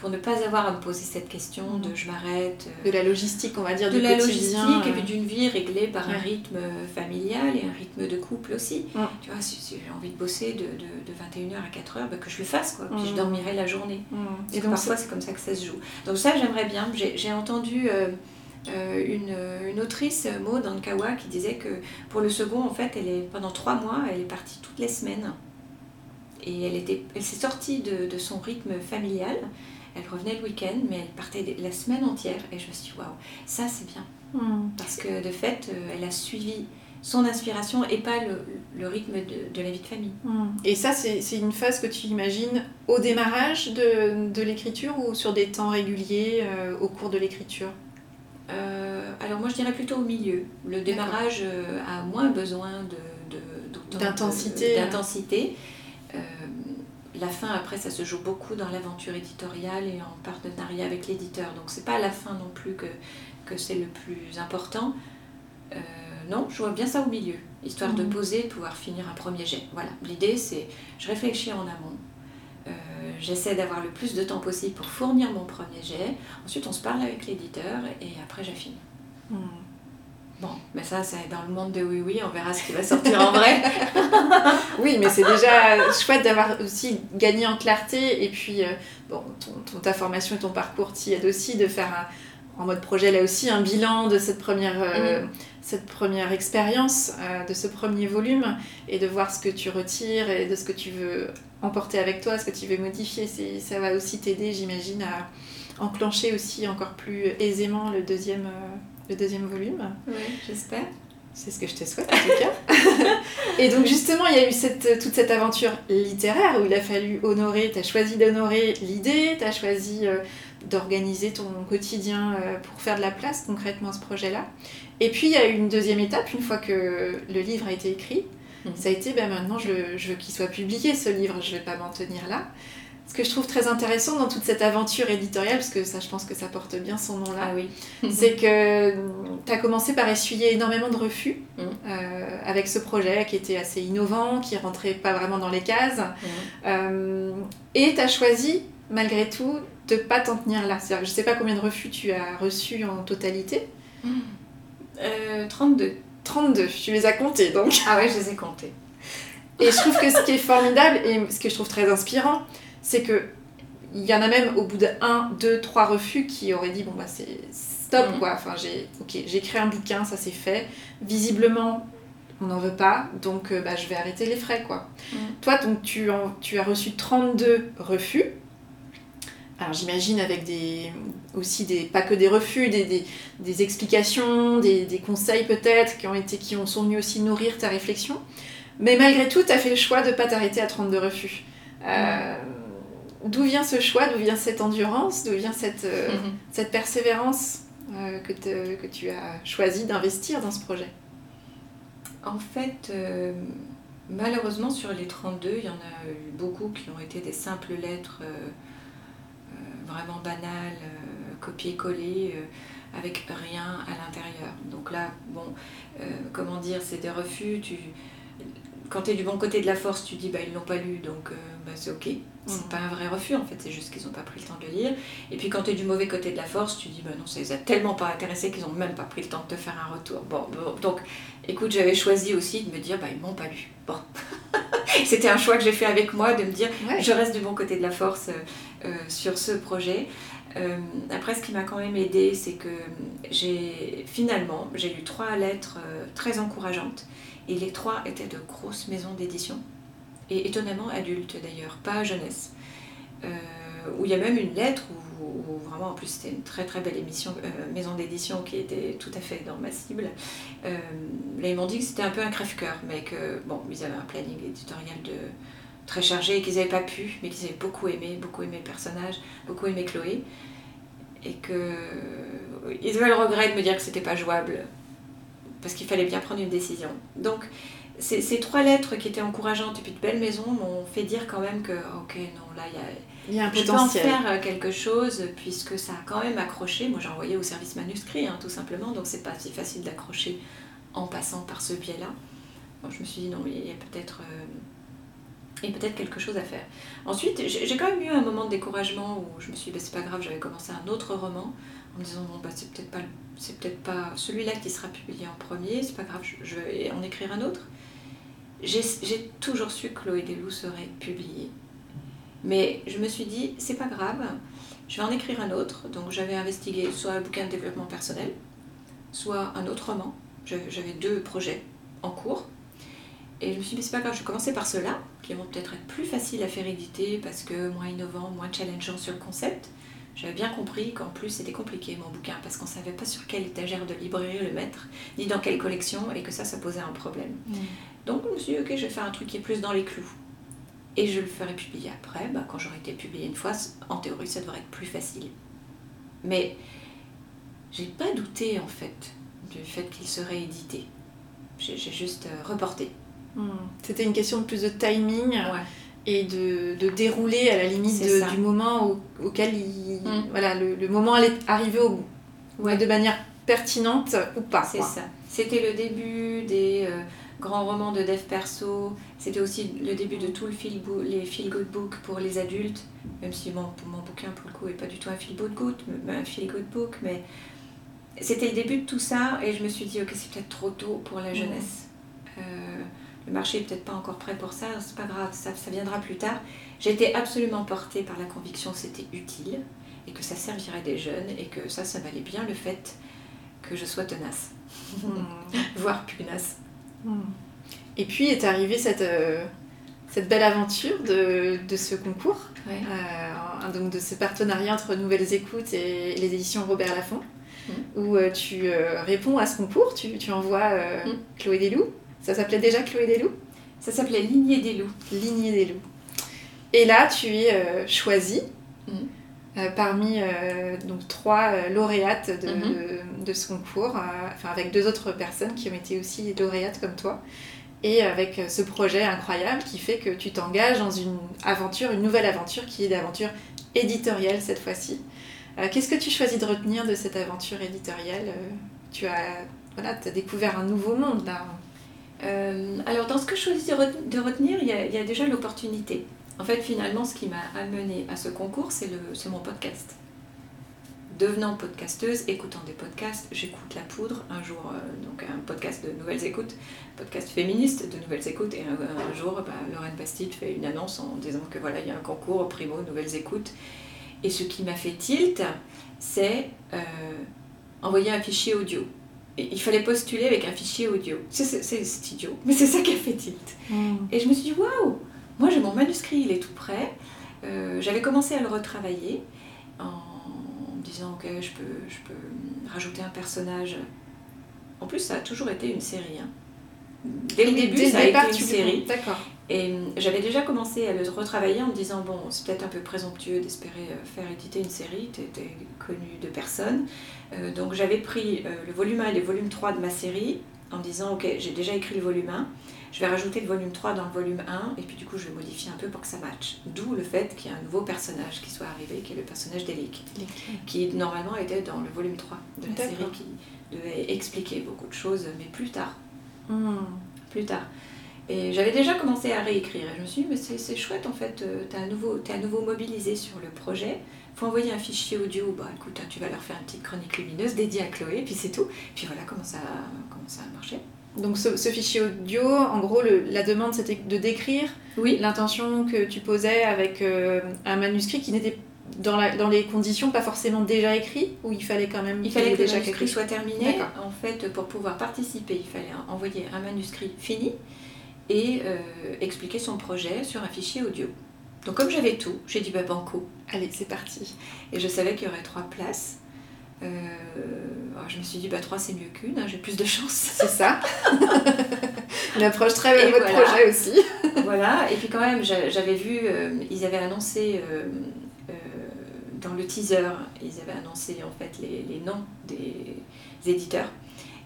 pour ne pas avoir à me poser cette question de Mhm. je m'arrête. euh, de la logistique, on va dire, de du la quotidien. logistique et euh, puis d'une vie réglée par un rythme familial et un rythme de couple aussi. Mm. Tu vois, si, si j'ai envie de bosser de, de, de 21h à 4h, bah, que je le fasse, quoi. Puis Mm. je dormirai la journée. mm. Parce Et que donc, parfois, c'est comme ça que ça se joue. Donc ça, j'aimerais bien. J'ai j'ai entendu euh, euh, une, une autrice, Maud Ankawa, qui disait que pour le second, en fait, elle est, pendant trois mois, elle est partie toutes les semaines. Et elle, était, elle s'est sortie de, de son rythme familial. Elle revenait le week-end, mais elle partait la semaine entière. Et je me suis dit, waouh, ça c'est bien. Mm. Parce que de fait, euh, elle a suivi son inspiration et pas le, le rythme de, de la vie de famille. Mm. Et ça, c'est une phase que tu imagines au démarrage de, de l'écriture ou sur des temps réguliers euh, au cours de l'écriture? Euh, alors moi je dirais plutôt au milieu. Le démarrage euh, a moins besoin de- D'intensité. La fin, après, ça se joue beaucoup dans l'aventure éditoriale et en partenariat avec l'éditeur. Donc, c'est pas à la fin non plus que, que c'est le plus important. Euh, non, je vois bien ça au milieu, histoire de mhm. poser, de pouvoir finir un premier jet. Voilà, l'idée c'est, je réfléchis en amont, euh, j'essaie d'avoir le plus de temps possible pour fournir mon premier jet, ensuite on se parle avec l'éditeur et après j'affine. Mhm. Bon, mais ça, c'est dans le monde de oui oui, on verra ce qui va sortir en vrai. oui, mais c'est déjà chouette d'avoir aussi gagné en clarté et puis, euh, bon, ton, ta formation et ton parcours t'y aident aussi de faire un en mode projet là aussi un bilan de cette première, euh, mhm. cette première expérience, euh, de ce premier volume, et de voir ce que tu retires et de ce que tu veux emporter avec toi, ce que tu veux modifier. Ça va aussi t'aider, j'imagine, à enclencher aussi encore plus aisément le deuxième, euh, le deuxième volume. Oui, j'espère. C'est ce que je te souhaite en tout cas. et donc justement, il y a eu cette, toute cette aventure littéraire où il a fallu honorer, tu as choisi d'honorer l'idée, tu as choisi d'organiser ton quotidien euh, pour faire de la place concrètement à ce projet-là. Et puis il y a eu une deuxième étape, une fois que le livre a été écrit, mhm. ça a été ben maintenant je, veux qu'il soit publié ce livre, je ne vais pas m'en tenir là. Ce que je trouve très intéressant dans toute cette aventure éditoriale, parce que ça je pense que ça porte bien son nom là, ah oui. c'est que tu as commencé par essuyer énormément de refus mhm. euh, avec ce projet qui était assez innovant, qui rentrait pas vraiment dans les cases. Mhm. Euh, et tu as choisi malgré tout de pas t'en tenir là Je sais pas combien de refus tu as reçus en totalité. 32. 32, tu les as comptés donc. Ah ouais, je les ai comptés. Et je trouve que ce qui est formidable et ce que je trouve très inspirant, c'est que il y en a même au bout de 1, 2, 3 refus qui auraient dit bon bah c'est stop mm. quoi. Enfin j'ai ok j'ai écrit un bouquin, ça c'est fait. Visiblement on n'en veut pas, donc euh, bah, je vais arrêter les frais quoi. Mm. Toi donc tu, tu as reçu 32 refus alors j'imagine avec des, aussi des, pas que des refus, des, des, explications, des, conseils peut-être qui ont été, qui ont, sont venus aussi nourrir ta réflexion. Mais malgré tout, tu as fait le choix de ne pas t'arrêter à 32 refus. Euh, d'où vient ce choix D'où vient cette endurance D'où vient cette, euh, cette persévérance euh, que, que, tu as choisi d'investir dans ce projet? En fait, malheureusement, sur les 32, il y en a eu beaucoup qui ont été des simples lettres vraiment banal, euh, copier-coller, euh, avec rien à l'intérieur. Donc là, bon, euh, comment dire, c'est des refus. Tu, quand tu es du bon côté de la force, tu dis bah ils l'ont pas lu, donc bah, c'est ok. C'est pas un vrai refus en fait, c'est juste qu'ils n'ont pas pris le temps de le lire. Et puis quand tu es du mauvais côté de la force, tu dis bah non, ça les a tellement pas intéressés qu'ils ont même pas pris le temps de te faire un retour. Bon, donc écoute, j'avais choisi aussi de me dire bah ils m'ont pas lu. Bon, c'était un choix que j'ai fait avec moi de me dire je reste du bon côté de la force. Euh, sur ce projet. Euh, après, ce qui m'a quand même aidé, c'est que j'ai finalement j'ai lu trois lettres euh, très encourageantes et les trois étaient de grosses maisons d'édition et étonnamment adultes d'ailleurs, pas jeunesse. où il y a même une lettre où, vraiment en plus c'était une très très belle émission, maison d'édition qui était tout à fait dans ma cible. là ils m'ont dit que c'était un peu un crève-cœur, mais que bon, ils avaient un planning éditorial très chargés et qu'ils n'avaient pas pu, mais qu'ils avaient beaucoup aimé, beaucoup aimé le personnage, beaucoup aimé Chloé. Et que ils avaient le regret de me dire que c'était pas jouable parce qu'il fallait bien prendre une décision. Donc ces, ces, trois lettres qui étaient encourageantes et puis de belles maisons m'ont fait dire quand même que ok non là il y a, un je potentiel. peux en faire quelque chose puisque ça a quand même accroché. Moi j'ai envoyé au service manuscrit hein, tout simplement donc c'est pas si facile d'accrocher en passant par ce biais-là. je me suis dit non il y a peut-être euh, et peut-être quelque chose à faire. Ensuite, j'ai quand même eu un moment de découragement où je me suis dit, bah, c'est pas grave, j'avais commencé un autre roman en me disant, bon, bah, c'est peut-être pas, c'est peut-être pas celui-là qui sera publié en premier, c'est pas grave, je, vais en écrire un autre. J'ai toujours su que Chloé Delou serait publiée. Mais je me suis dit, c'est pas grave, je vais en écrire un autre. Donc j'avais investigué soit un bouquin de développement personnel, soit un autre roman. J'avais deux projets en cours. Et je me suis dit, c'est pas grave, je vais commencer par ceux-là, qui vont peut-être être plus faciles à faire éditer parce que moins innovants, moins challengeants sur le concept. J'avais bien compris qu'en plus c'était compliqué mon bouquin parce qu'on savait pas sur quelle étagère de librairie le mettre, ni dans quelle collection, et que ça, ça posait un problème. Mm. Donc je me suis dit, ok, je vais faire un truc qui est plus dans les clous. Et je le ferai publier après, bah, quand j'aurai été publié une fois, en théorie ça devrait être plus facile. Mais j'ai pas douté en fait du fait qu'il serait édité. J'ai juste euh, reporté. Hmm. C'était une question de plus de timing et de, de dérouler à la limite de- du moment au- auquel il, Mm. voilà, le, le moment allait arriver au bout. Ouais. De manière pertinente ou pas. C'est ça. C'était le début des euh, grands romans de dev perso. C'était aussi le début de tout le feel les feel good book pour les adultes. Même si mon, mon bouquin pour le coup est pas du tout un feel good un feel good book, mais c'était le début de tout ça et je me suis dit ok c'est peut-être trop tôt pour la Mhm. jeunesse. Euh, le marché est peut-être pas encore prêt pour ça, c'est pas grave, ça, ça viendra plus tard. J'étais absolument portée par la conviction que c'était utile et que ça servirait des jeunes et que ça, ça valait bien le fait que je sois tenace, Mm. voire pugnace. Mm. Et puis est arrivée cette, euh, cette belle aventure de, de ce concours, Ouais. euh, donc de ce partenariat entre Nouvelles Écoutes et les éditions Robert Laffont, Mm. où euh, tu réponds à ce concours, tu, tu envoies. Chloé Desloups. Ça s'appelait déjà Chloé Desloups Ça s'appelait Lignée des loups. Lignée des loups. Et là, tu es euh, choisie Mhm. euh, parmi euh, donc trois lauréates de, Mhm. de- de ce concours, enfin avec deux autres personnes qui ont été aussi lauréates comme toi, et avec ce projet incroyable qui fait que tu t'engages dans une aventure, une nouvelle aventure qui est l'aventure éditoriale cette fois-ci. Qu'est-ce que tu choisis de retenir de cette aventure éditoriale? Tu as, voilà, as découvert un nouveau monde là. Euh, alors, dans ce que je choisis de re- de retenir, il y a, déjà l'opportunité. En fait, finalement, ce qui m'a amené à ce concours, c'est mon podcast. Devenant podcasteuse, écoutant des podcasts, j'écoute La Poudre, un jour, euh, donc un podcast de Nouvelles Écoutes, podcast féministe de Nouvelles Écoutes, et un, un jour, bah, Lorraine Bastide fait une annonce en disant que voilà, il y a un concours Primo Nouvelles Écoutes. Et ce qui m'a fait tilt, c'est euh, envoyer un fichier audio. Il fallait postuler avec un fichier audio. C'est- idiot, mais c'est ça qui a fait tilt. Et je me suis dit, waouh, moi j'ai mon manuscrit, il est tout prêt. Euh, J'avais commencé à le retravailler en me disant, ok, je peux, je peux rajouter un personnage. En plus, ça a toujours été une série. hein. Dès le début, Dès ça a départ, été une série. D'accord. Et hum, j'avais déjà commencé à le retravailler en me disant bon, c'est peut-être un peu présomptueux d'espérer euh, faire éditer une série, tu étais connu de personne. Euh, donc j'avais pris euh, le volume 1 et le volume 3 de ma série en me disant ok, j'ai déjà écrit le volume 1, je vais rajouter le volume 3 dans le volume 1 et puis du coup je vais modifier un peu pour que ça matche. D'où le fait qu'il y ait un nouveau personnage qui soit arrivé, qui est le personnage d'Elic, qui normalement était dans le volume 3 de la série, qui devait expliquer beaucoup de choses, mais plus tard Mm. plus tard. Et j'avais déjà commencé à réécrire. Et je me suis dit, mais c'est chouette en fait, euh, t'es à nouveau, t'es à nouveau mobilisé sur le projet. faut envoyer un fichier audio. Bah écoute, hein, tu vas leur faire une petite chronique lumineuse dédiée à Chloé, puis c'est tout. Puis voilà comment ça, comment ça a marché. Donc ce, ce fichier audio, en gros, le- la demande c'était de décrire Oui, l'intention que tu posais avec euh, un manuscrit qui n'était dans, la- dans les conditions pas forcément déjà écrit, ou il fallait quand même il fallait ait que le manuscrit soit terminé. En fait, pour pouvoir participer, il fallait envoyer un manuscrit fini et euh, expliquer son projet sur un fichier audio. Donc comme j'avais tout, j'ai dit bah banco. Allez, c'est parti. Et je savais qu'il y aurait trois places. Euh, alors je me suis dit, bah trois c'est mieux qu'une, hein, j'ai plus de chance. C'est ça. Une approche très belle votre voilà. projet aussi. voilà, et puis quand même, j'a- j'avais vu, euh, ils avaient annoncé euh, euh, dans le teaser, ils avaient annoncé en fait les, les noms des éditeurs.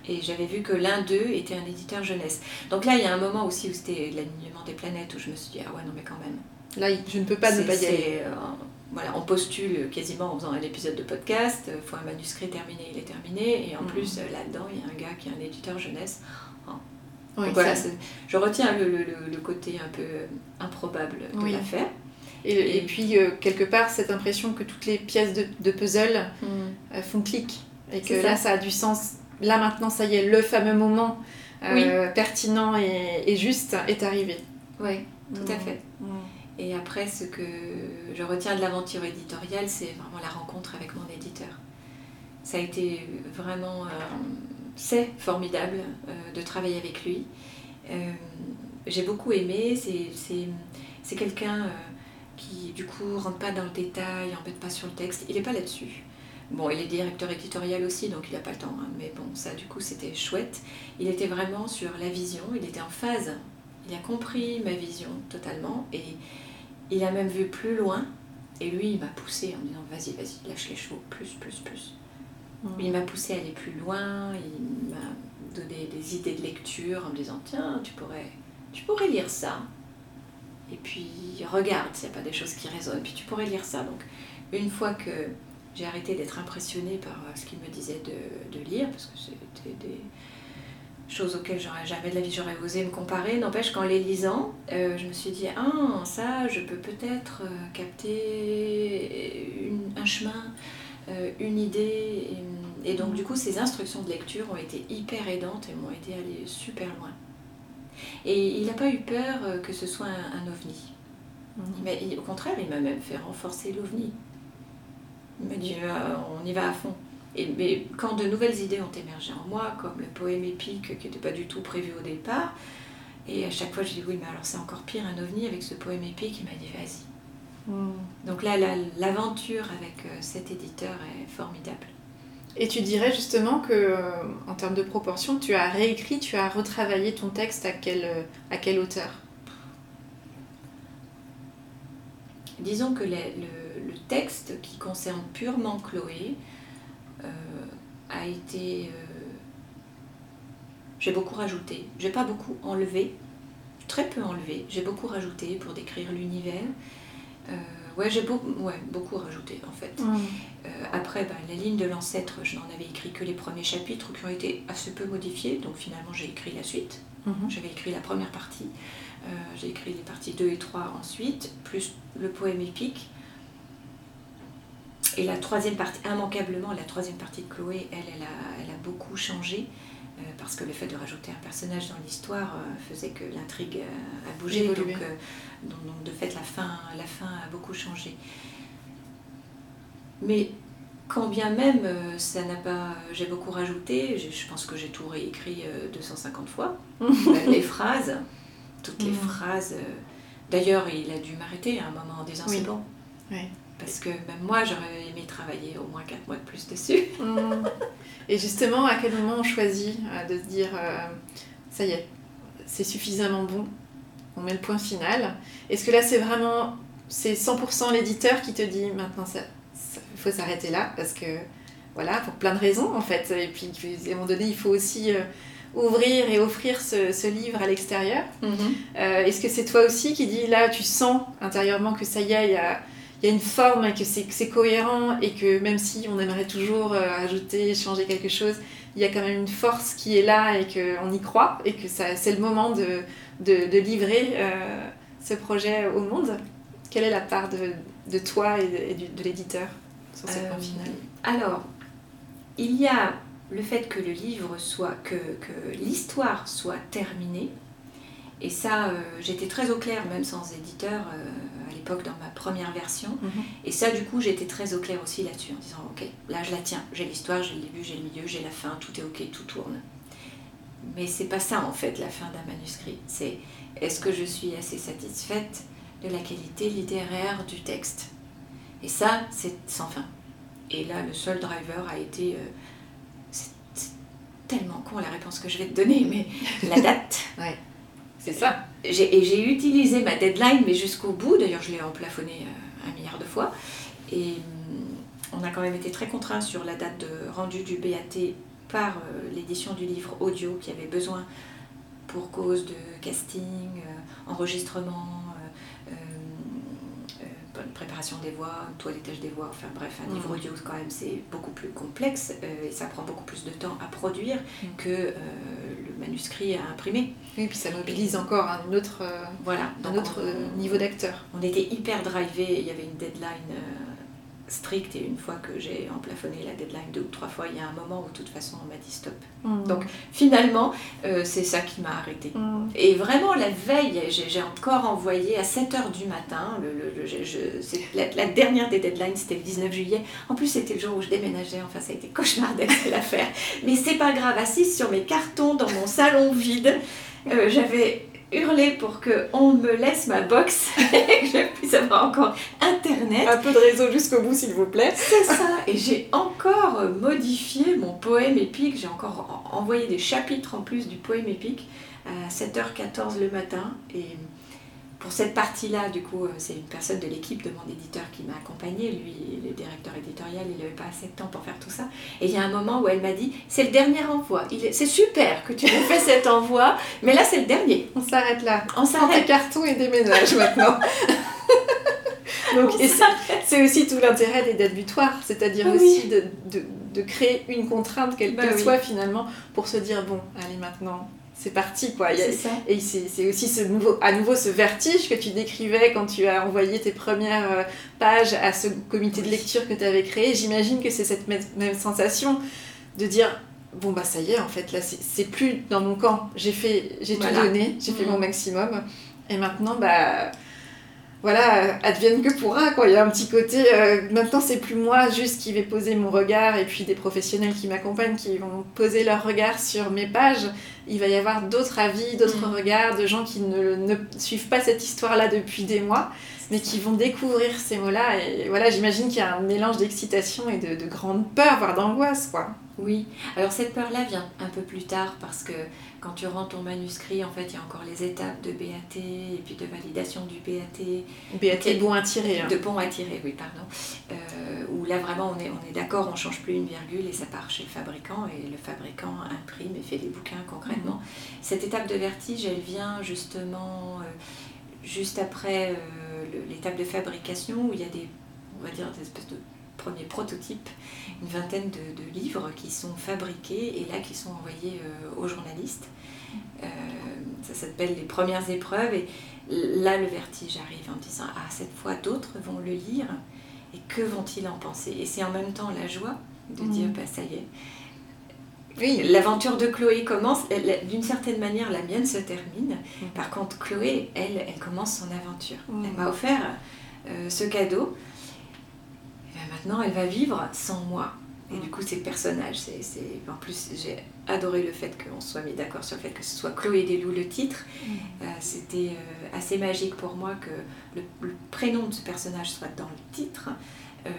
Et j'avais vu que l'un d'eux était un éditeur jeunesse. Donc là, il y a un moment aussi où c'était l'alignement des planètes, où je me suis dit, ah ouais, non mais quand même. Là, je ne peux pas ne pas y aller. euh, voilà, on postule quasiment en faisant un épisode de podcast, il faut un manuscrit terminé, il est terminé, et en Mhm. plus euh, là-dedans il y a un gars qui est un éditeur jeunesse. Oui, Donc voilà, ça- je retiens le, le- côté un peu euh, improbable de Oui. l'affaire. et, et et- puis, euh, quelque part, cette impression que toutes les pièces de, de puzzle euh, font clic. Et que C'est là, ça. ça a du sens. Là, maintenant, ça y est, le fameux moment euh, pertinent et, et juste est arrivé. Oui, tout à Mm. fait. Mm. Et après, ce que je retiens de l'aventure éditoriale, c'est vraiment la rencontre avec mon éditeur. Ça a été vraiment, euh, c'est formidable euh, de travailler avec lui. J'ai beaucoup aimé. C'est- quelqu'un qui, du coup, rentre pas dans le détail, embête pas sur le texte. Il n'est pas là-dessus. Bon, il est directeur éditorial aussi, donc il n'a pas le temps. hein, mais bon, ça, du coup, c'était chouette. Il était vraiment sur la vision, il était en phase. Il a compris ma vision totalement et il a même vu plus loin. Et lui, il m'a poussé en me disant vas-y, vas-y, lâche les chevaux, plus, plus, plus. Il m'a poussé à aller plus loin, il m'a donné des idées de lecture en me disant tiens, tu pourrais, tu pourrais lire ça. et puis regarde s'il n'y a pas des choses qui résonnent, puis tu pourrais lire ça. Donc une fois que j'ai arrêté d'être impressionnée par euh, ce qu'il me disait de, de, lire, parce que c'était des choses auxquelles j'aurais jamais de la vie j'aurais osé me comparer. N'empêche qu'en les lisant, euh, je me suis dit ah ça je peux peut-être euh, capter un chemin, une idée. Et, donc du coup ces instructions de lecture ont été hyper aidantes et m'ont aidé à aller super loin. Et il n'a pas eu peur que ce soit un, ovni. Mmh. au contraire, il m'a même fait renforcer l'ovni. Il m'a dit euh, on y va à fond. Et, mais quand de nouvelles idées ont émergé en moi, comme le poème épique qui n'était pas du tout prévu au départ, et à chaque fois je dis oui, mais alors c'est encore pire un ovni avec ce poème épique, il m'a dit vas-y. Hmm. Donc là, l'aventure avec euh, cet éditeur est formidable. Et tu dirais justement que, euh, en termes de proportion, tu as réécrit, tu as retravaillé ton texte à quelle, à quelle hauteur Disons que le, le texte qui concerne purement Chloé euh, a été... Euh, j'ai beaucoup rajouté. J'ai pas beaucoup enlevé, très peu enlevé. J'ai beaucoup rajouté pour décrire l'univers. Euh, ouais, j'ai beaucoup, ouais, beaucoup rajouté en fait. Mmh. après, bah, la ligne de l'ancêtre, je n'en avais écrit que les premiers chapitres qui ont été assez peu modifiés. Donc finalement, j'ai écrit la suite. Mmh. J'avais écrit la première partie. j'ai écrit les parties 2 et 3 ensuite, plus le poème épique. Et la troisième partie, immanquablement, la troisième partie de Chloé, elle, elle a, elle a beaucoup changé. Euh, parce que le fait de rajouter un personnage dans l'histoire euh, faisait que l'intrigue euh, a bougé, donc, donc, de fait la fin, la fin a beaucoup changé. Mais quand bien même ça n'a pas, j'ai beaucoup rajouté, je pense que j'ai tout réécrit 250 fois, les phrases, toutes les mm. phrases. D'ailleurs, il a dû m'arrêter à un moment en c'est bon. Parce que même moi, j'aurais aimé travailler au moins 4 mois de plus dessus. Mmh. Et justement, à quel moment on choisit euh, de se dire, euh, ça y est, c'est suffisamment bon, on met le point final Est-ce que là, c'est vraiment, c'est 100% l'éditeur qui te dit, maintenant, ça, il faut s'arrêter là, parce que, voilà, pour plein de raisons, en fait. Et puis, à un moment donné, il faut aussi... Euh, ouvrir et offrir ce, ce livre à l'extérieur. Mmh. Est-ce que c'est toi aussi qui dis là, tu sens intérieurement que ça y est, il y a, y a une forme, que c'est cohérent et que même si on aimerait toujours euh, ajouter, changer quelque chose, il y a quand même une force qui est là et qu'on y croit et que c'est le moment de, de, livrer euh, ce projet au monde. Quelle est la part de, de toi et de, l'éditeur sur ce point euh, final? Alors, il y a le fait que le livre soit, que, que l'histoire soit terminée. Et ça, j'étais très au clair, même sans éditeur, dans ma première version. Mhm. Et ça, du coup, j'étais très au clair aussi là-dessus, en disant, ok, là, je la tiens, j'ai l'histoire, j'ai le début, j'ai le milieu, j'ai la fin, tout est ok, tout tourne. Mais c'est pas ça, en fait, la fin d'un manuscrit. C'est est-ce que je suis assez satisfaite de la qualité littéraire du texte? Et ça, c'est sans fin. Et là, le seul driver a été... Euh, c'est tellement con la réponse que je vais te donner, mais la date. ouais. C'est ça. Et j'ai utilisé ma deadline, mais jusqu'au bout. D'ailleurs, je l'ai emplafonné euh, un milliard de fois. Et hum, on a quand même été très contraints sur la date de rendu du BAT par euh, l'édition du livre audio qui avait besoin pour cause de casting, euh, enregistrement, préparation des voix, toilettage des voix, enfin bref, un livre mm. audio quand même c'est beaucoup plus complexe et ça prend beaucoup plus de temps à produire mm. que le manuscrit à imprimer. Oui, puis ça mobilise encore un autre, euh, voilà, un autre euh, niveau d'acteur. On était hyper drivé, il y avait une deadline euh, stricte et une fois que j'ai emplafonné la deadline deux ou trois fois, il y a un moment où de toute façon on m'a dit stop. Mm. Donc finalement, c'est ça qui m'a arrêté. Mm. Et vraiment la veille, j'ai encore envoyé à 7h du matin, le, le, je, la, dernière des deadlines c'était le 19 juillet, en plus c'était le jour où je déménageais, enfin ça a été cauchemardesque l'affaire. Mais c'est pas grave, assise sur mes cartons dans mon salon vide, euh, j'avais hurlé pour qu'on me laisse ma box et que je puisse avoir encore internet. Un peu de réseau jusqu'au bout s'il vous plaît. C'est ça. Et j'ai encore modifié mon poème épique. J'ai encore envoyé des chapitres en plus du poème épique à 7h14 le matin. Et pour cette partie-là, du coup, euh, c'est une personne de l'équipe de mon éditeur qui m'a accompagnée. Lui, le directeur éditorial, il n'avait pas assez de temps pour faire tout ça. Et il y a un moment où elle m'a dit C'est le dernier envoi. C'est super que tu aies fait cet envoi, mais là, c'est le dernier. On s'arrête là. On s'arrête. des cartons et déménage maintenant. Donc, c'est aussi tout l'intérêt des dates butoirs, c'est-à-dire aussi de, de, de, créer une contrainte, quelle bah qu'elle soit finalement, pour se dire bon, allez maintenant, c'est parti quoi. Et c'est aussi ce nouveau, à nouveau ce vertige que tu décrivais quand tu as envoyé tes premières euh, pages à ce comité de lecture que tu avais créé. J'imagine que c'est cette même, sensation de dire bon bah ça y est en fait là c'est plus dans mon camp. J'ai fait j'ai tout donné, j'ai fait mon mmh. maximum et maintenant bah voilà, advienne que pourra, quoi. Il y a un petit côté, euh, maintenant c'est plus moi juste qui vais poser mon regard et puis des professionnels qui m'accompagnent qui vont poser leur regard sur mes pages. Il va y avoir d'autres avis, d'autres mm. regards, de gens qui ne, ne suivent pas cette histoire-là depuis des mois, mais qui vont découvrir ces mots-là. Et voilà, j'imagine qu'il y a un mélange d'excitation et de, de grande peur, voire d'angoisse, quoi. Oui, alors cette peur-là vient un peu plus tard parce que quand tu rends ton manuscrit, en fait, il y a encore les étapes de BAT et puis de validation du BAT. BAT bon à tirer. Hein. De bon à tirer, oui, pardon. Euh, où là, vraiment, on est, on est d'accord, on change plus une virgule et ça part chez le fabricant et le fabricant imprime et fait les bouquins concrètement. Mhm. Cette étape de vertige, elle vient justement euh, juste après euh, l'étape de fabrication où il y a des, on va dire, des espèces de premiers prototypes une vingtaine de, livres qui sont fabriqués et là qui sont envoyés euh, aux journalistes. Euh, ça s'appelle les premières épreuves et là le vertige arrive en disant ah cette fois d'autres vont le lire et que vont-ils en penser? Et c'est en même temps la joie de mmh. dire bah ça y est. Oui, l'aventure de Chloé commence, d'une certaine manière la mienne se termine. Mmh. Par contre Chloé, elle, elle commence son aventure. Mmh. Elle m'a offert euh, ce cadeau maintenant, elle va vivre sans moi. Et du coup, ces personnages, c'est, en plus, j'ai adoré le fait qu'on soit mis d'accord sur le fait que ce soit Chloé Desloups le titre. Mm. Euh, c'était euh, assez magique pour moi que le, prénom de ce personnage soit dans le titre. Euh,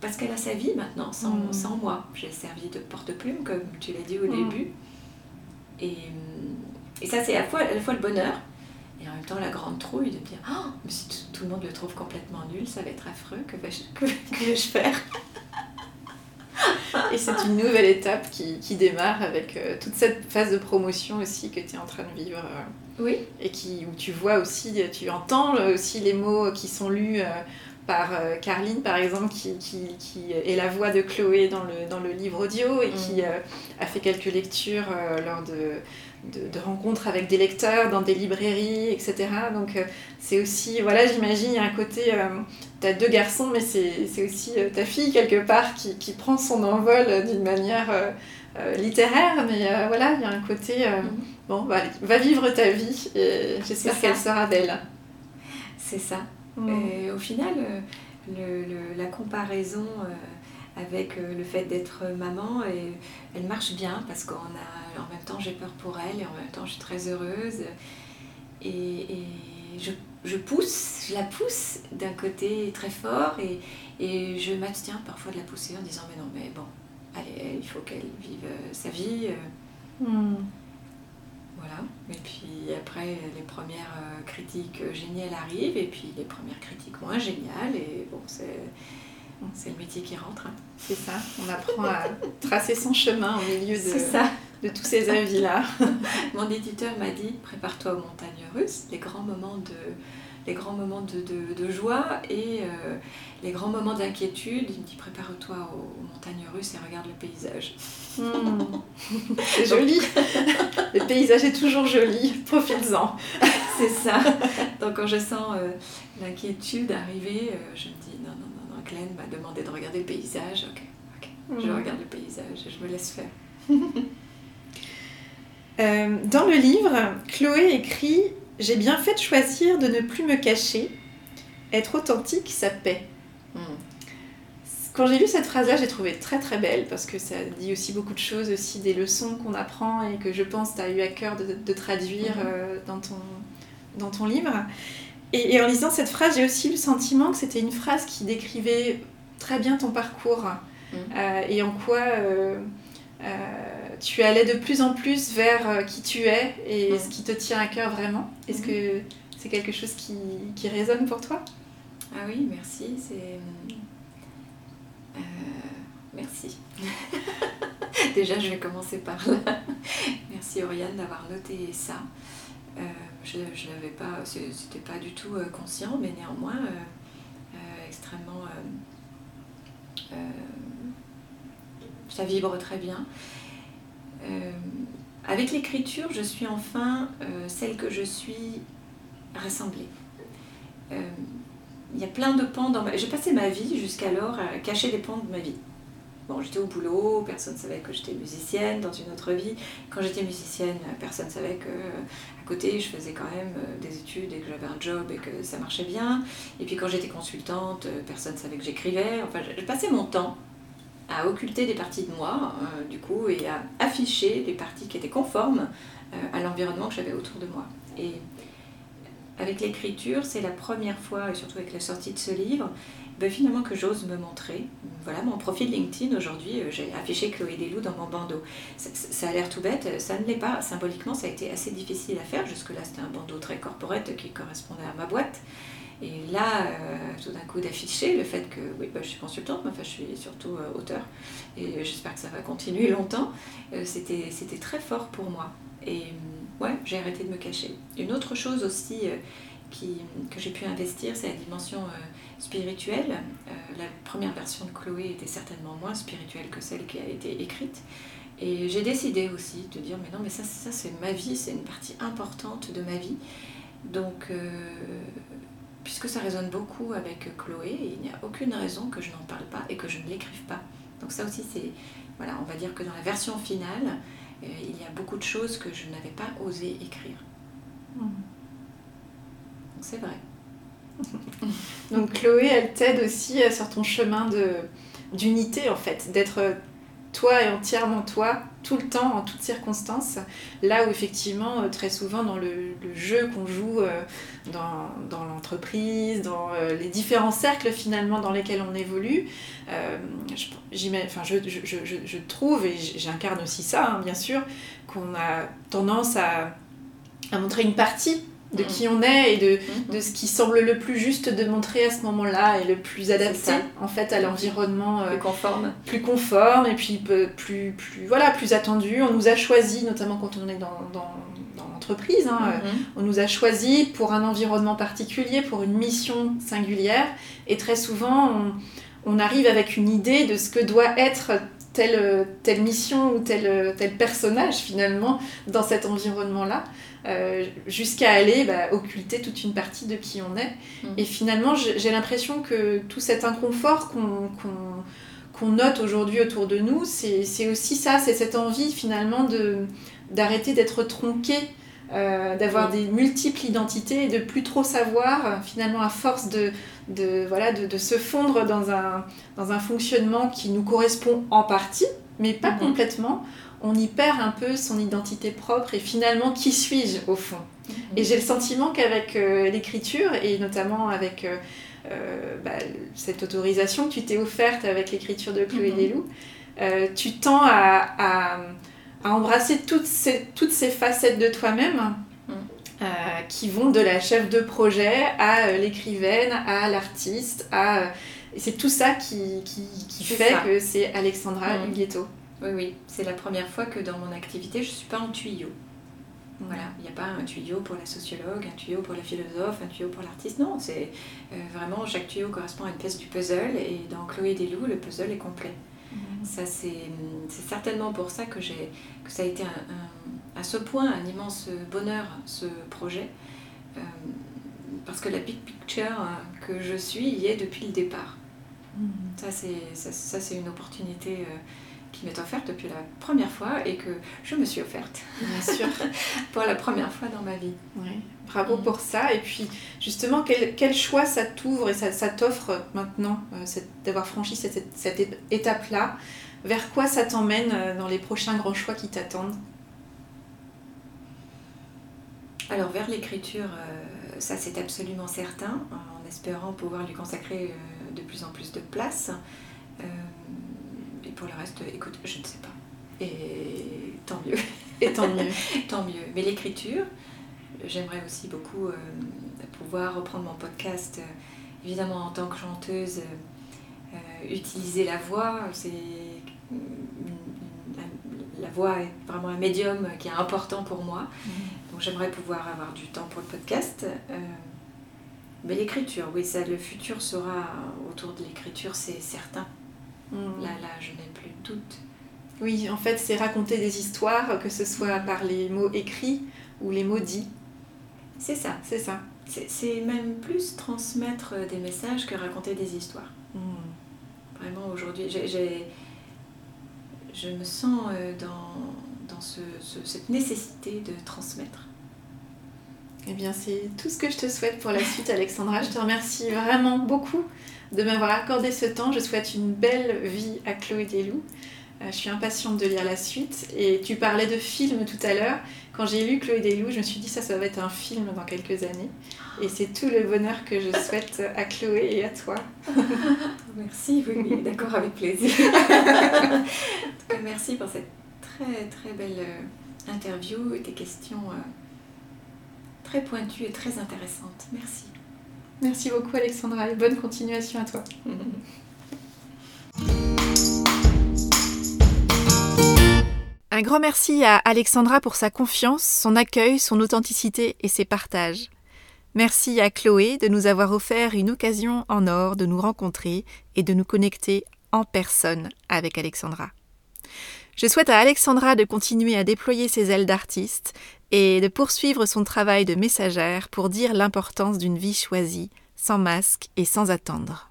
parce qu'elle a sa vie maintenant, sans, mm. sans moi. J'ai servi de porte-plume, comme tu l'as dit au mm. début. Et, et ça, c'est à la fois, à la fois le bonheur, et en même temps, la grande trouille de dire oh, mais si tout, le monde le trouve complètement nul, ça va être affreux, que vais-je que, je faire? Et c'est une nouvelle étape qui, qui démarre avec euh, toute cette phase de promotion aussi que tu es en train de vivre. Euh, oui. Et qui, où tu vois aussi, tu entends aussi les mots qui sont lus. Euh, par Carline, par exemple, qui, qui, qui, est la voix de Chloé dans le, dans le livre audio et qui mm. a fait quelques lectures lors de, de, rencontres avec des lecteurs dans des librairies, etc. Donc euh, c'est aussi, voilà, j'imagine, il y a un côté, euh, tu as deux garçons, mais c'est aussi euh, ta fille quelque part qui, qui prend son envol d'une manière littéraire, mais voilà, il y a un côté, mhm. bon, bah, va vivre ta vie et j'espère qu'elle sera belle. C'est ça. Mhm. Et au final, le, la comparaison avec euh, le fait d'être maman et elle marche bien parce qu'en a en même temps j'ai peur pour elle et en même temps je suis très heureuse et, je, je, pousse, je la pousse d'un côté très fort et, et je m'abstiens parfois de la pousser en disant mais non mais bon allez il faut qu'elle vive euh, sa vie euh. hmm. voilà et puis après les premières critiques géniales arrivent et puis les premières critiques moins géniales et bon c'est c'est le métier qui rentre. C'est ça, on apprend à tracer son chemin au milieu de, de tous ces avis-là. Mon éditeur m'a dit prépare-toi aux montagnes russes, les grands moments de, les grands moments de, de, joie et euh, les grands moments d'inquiétude. Il me dit prépare-toi aux, montagnes russes et regarde le paysage. Hmm. C'est joli. le paysage est toujours joli, profites-en. C'est ça. Donc quand je sens euh, l'inquiétude arriver, euh, je me dis non, non, non Glenn m'a demandé de regarder le paysage. Ok, ok. Je mhm. regarde le paysage et je me laisse faire. Euh, dans le livre, Chloé écrit J'ai bien fait de choisir de ne plus me cacher. Être authentique, ça paie. Hmm. Quand j'ai lu cette phrase-là, j'ai trouvé très très belle parce que ça dit aussi beaucoup de choses, aussi des leçons qu'on apprend et que je pense tu as eu à cœur de, traduire mhm. euh, dans, ton, dans ton livre. Et, en lisant cette phrase, j'ai aussi le sentiment que c'était une phrase qui décrivait très bien ton parcours mm. euh, et en quoi euh, euh, tu allais de plus en plus vers qui tu es et mm. ce qui te tient à cœur vraiment. Est-ce mm. que C'est quelque chose qui, qui, résonne pour toi? Ah oui, merci. C'est. Merci. Déjà, je vais commencer par là. merci Oriane d'avoir noté ça. Euh, je ne l'avais pas, c'était pas du tout conscient, mais néanmoins extrêmement ça vibre très bien. Euh, avec l'écriture, je suis enfin euh, celle que je suis rassemblée. Euh, il y a plein de pans dans ma J'ai passé ma vie jusqu'alors à cacher des pans de ma vie. Bon, j'étais au boulot, personne ne savait que j'étais musicienne dans une autre vie. Quand j'étais musicienne, personne ne savait que côté, je faisais quand même des études et que j'avais un job et que ça marchait bien. Et puis quand j'étais consultante, personne ne savait que j'écrivais. Enfin, je passais mon temps à occulter des parties de moi, euh, du coup, et à afficher les parties qui étaient conformes euh, à l'environnement que j'avais autour de moi. Et avec l'écriture, c'est la première fois, et surtout avec la sortie de ce livre, ben finalement que j'ose me montrer. Voilà, mon profil LinkedIn aujourd'hui, euh, j'ai affiché Chloé Desloups dans mon bandeau. Ça, a l'air tout bête, ça ne l'est pas. Symboliquement, ça a été assez difficile à faire. Jusque-là, c'était un bandeau très corporate qui correspondait à ma boîte. Et là, euh, tout d'un coup, d'afficher le fait que oui, bah, je suis consultante, mais enfin, je suis surtout euh, auteur, et j'espère que ça va continuer longtemps, euh, c'était, très fort pour moi. Et ouais, j'ai arrêté de me cacher. Une autre chose aussi que j'ai pu investir, c'est la dimension spirituelle. la première version de Chloé était certainement moins spirituelle que celle qui a été écrite. Et j'ai décidé aussi de dire, mais non, mais ça, ça c'est ma vie, c'est une partie importante de ma vie. Donc, puisque ça résonne beaucoup avec Chloé, il n'y a aucune raison que je n'en parle pas et que je ne l'écrive pas. Donc ça aussi, c'est, voilà, on va dire que dans la version finale, euh, il y a beaucoup de choses que je n'avais pas osé écrire. Hmm. Donc c'est vrai. Donc Chloé, elle t'aide aussi euh, sur ton chemin de d'unité en fait, d'être toi et entièrement toi, tout le temps, en toutes circonstances. Là où effectivement, euh, très souvent dans le, jeu qu'on joue euh, dans, dans l'entreprise, dans euh, les différents cercles finalement dans lesquels on évolue, je, enfin, je, je, je, trouve, et j'incarne aussi ça hein, bien sûr, qu'on a tendance à, à montrer une partie de qui on est et de, mm-hmm. de, ce qui semble le plus juste de montrer à ce moment-là et le plus adapté en fait à l'environnement euh, plus conforme. plus conforme et puis plus plus voilà plus attendu. On nous a choisi notamment quand on est dans, dans, dans l'entreprise hein, mm-hmm. on nous a choisi pour un environnement particulier pour une mission singulière. Et très souvent on, on arrive avec une idée de ce que doit être telle, telle mission ou tel, tel personnage finalement dans cet environnement-là. Euh, jusqu'à aller bah, occulter toute une partie de qui on est. Mm. Et finalement, j'ai l'impression que tout cet inconfort qu'on note aujourd'hui autour de nous, c'est aussi ça, c'est cette envie finalement d'arrêter d'être tronqué, euh, d'avoir des multiples identités et de plus trop savoir, finalement, à force de, de, voilà, de, de se fondre dans un, dans un fonctionnement qui nous correspond en partie, mais pas mm-hmm. complètement on y perd un peu son identité propre et finalement qui suis-je au fond? Et j'ai le sentiment qu'avec euh, l'écriture et notamment avec euh, euh, bah, cette autorisation que tu t'es offerte avec l'écriture de Chloé mm tu tends à, embrasser toutes ces, toutes ces facettes de toi-même mm. qui vont de la chef de projet à l'écrivaine, à l'artiste, à... c'est tout ça qui, qui, fait que c'est Alexandra mm. Oui, oui, c'est la première fois que dans mon activité, je ne suis pas en tuyau. Voilà, il n'y a pas un tuyau pour la sociologue, un tuyau pour la philosophe, un tuyau pour l'artiste. Non, c'est euh, vraiment chaque tuyau correspond à une pièce du puzzle et dans Chloé Desloups, le puzzle est complet. Mhm. Ça, c'est certainement pour ça que, que ça a été un, à ce point un immense bonheur, ce projet. Euh, parce que la big picture euh, que je suis y est depuis le départ. Mhm. Ça, c'est une opportunité qui m'est offerte depuis la première fois et que je me suis offerte. Bien sûr. pour la première fois dans ma vie. Bravo mm. pour ça. Et puis, justement, quel, quel choix ça t'ouvre et ça, ça t'offre maintenant euh, d'avoir franchi cette, cette étape-là? Vers quoi ça t'emmène euh, dans les prochains grands choix qui t'attendent? Alors, vers l'écriture, euh, ça c'est absolument certain, en espérant pouvoir lui consacrer de plus en plus de place pour le reste, écoute, je ne sais pas. Et tant mieux. Et tant mieux. tant mieux. Mais l'écriture, j'aimerais aussi beaucoup euh, pouvoir reprendre mon podcast, évidemment en tant que chanteuse, utiliser la voix. C'est la voix est vraiment un médium qui est important pour moi. Mhm. Donc j'aimerais pouvoir avoir du temps pour le podcast. mais l'écriture, oui, ça, le futur sera autour de l'écriture, c'est certain. Mhm. Là, là, je n'ai plus de doute. Oui, en fait, c'est raconter des histoires, que ce soit par les mots écrits ou les mots dits. C'est ça. C'est ça. C'est même plus transmettre des messages que raconter des histoires. Hmm. Vraiment, aujourd'hui, je me sens euh, dans, dans cette nécessité de transmettre. Eh bien, c'est tout ce que je te souhaite pour la suite, Alexandra. Je te remercie vraiment beaucoup de m'avoir accordé ce temps. Je souhaite une belle vie à Chloé Desloups. Euh, je suis impatiente de lire la suite. Et tu parlais de film tout à l'heure. Quand j'ai lu Chloé Desloups, je me suis dit ça, ça va être un film dans quelques années. Et c'est tout le bonheur que je souhaite à Chloé et à toi. merci, oui, oui d'accord, avec plaisir. merci pour cette très très belle euh, interview et tes questions euh, très pointues et très intéressantes. Merci. Merci beaucoup Alexandra et bonne continuation à toi. Un grand merci à Alexandra pour sa confiance, son accueil, son authenticité et ses partages. Merci à Chloé de nous avoir offert une occasion en or de nous rencontrer et de nous connecter en personne avec Alexandra. Je souhaite à Alexandra de continuer à déployer ses ailes d'artiste et de poursuivre son travail de messagère pour dire l'importance d'une vie choisie, sans masque et sans attendre.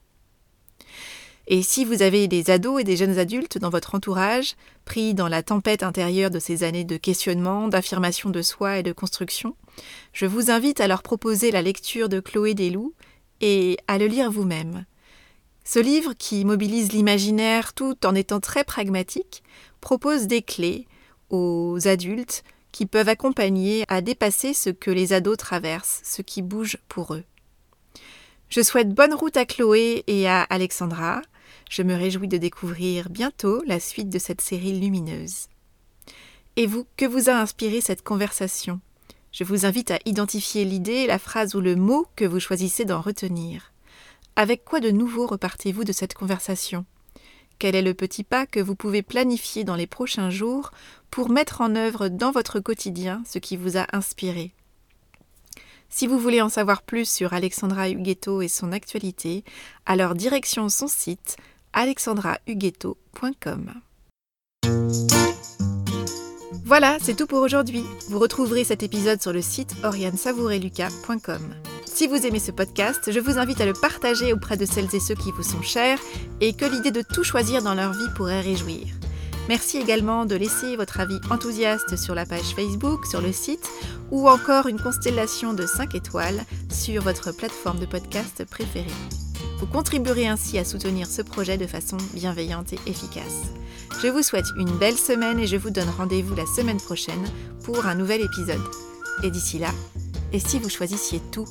Et si vous avez des ados et des jeunes adultes dans votre entourage, pris dans la tempête intérieure de ces années de questionnement, d'affirmation de soi et de construction, je vous invite à leur proposer la lecture de Chloé Desloups et à le lire vous-même. Ce livre, qui mobilise l'imaginaire tout en étant très pragmatique, propose des clés aux adultes qui peuvent accompagner à dépasser ce que les ados traversent, ce qui bouge pour eux. Je souhaite bonne route à Chloé et à Alexandra. Je me réjouis de découvrir bientôt la suite de cette série lumineuse. Et vous, que vous a inspiré cette conversation? Je vous invite à identifier l'idée, la phrase ou le mot que vous choisissez d'en retenir. Avec quoi de nouveau repartez-vous de cette conversation? Quel est le petit pas que vous pouvez planifier dans les prochains jours pour mettre en œuvre dans votre quotidien ce qui vous a inspiré? Si vous voulez en savoir plus sur Alexandra Huguetto et son actualité, alors direction son site alexandrahuguetto.com. Voilà, c'est tout pour aujourd'hui. Vous retrouverez cet épisode sur le site oriansavoureluca.com. Si vous aimez ce podcast, je vous invite à le partager auprès de celles et ceux qui vous sont chers et que l'idée de tout choisir dans leur vie pourrait réjouir. Merci également de laisser votre avis enthousiaste sur la page Facebook, sur le site ou encore une constellation de 5 étoiles sur votre plateforme de podcast préférée. Vous contribuerez ainsi à soutenir ce projet de façon bienveillante et efficace. Je vous souhaite une belle semaine et je vous donne rendez-vous la semaine prochaine pour un nouvel épisode. Et d'ici là, et si vous choisissiez tout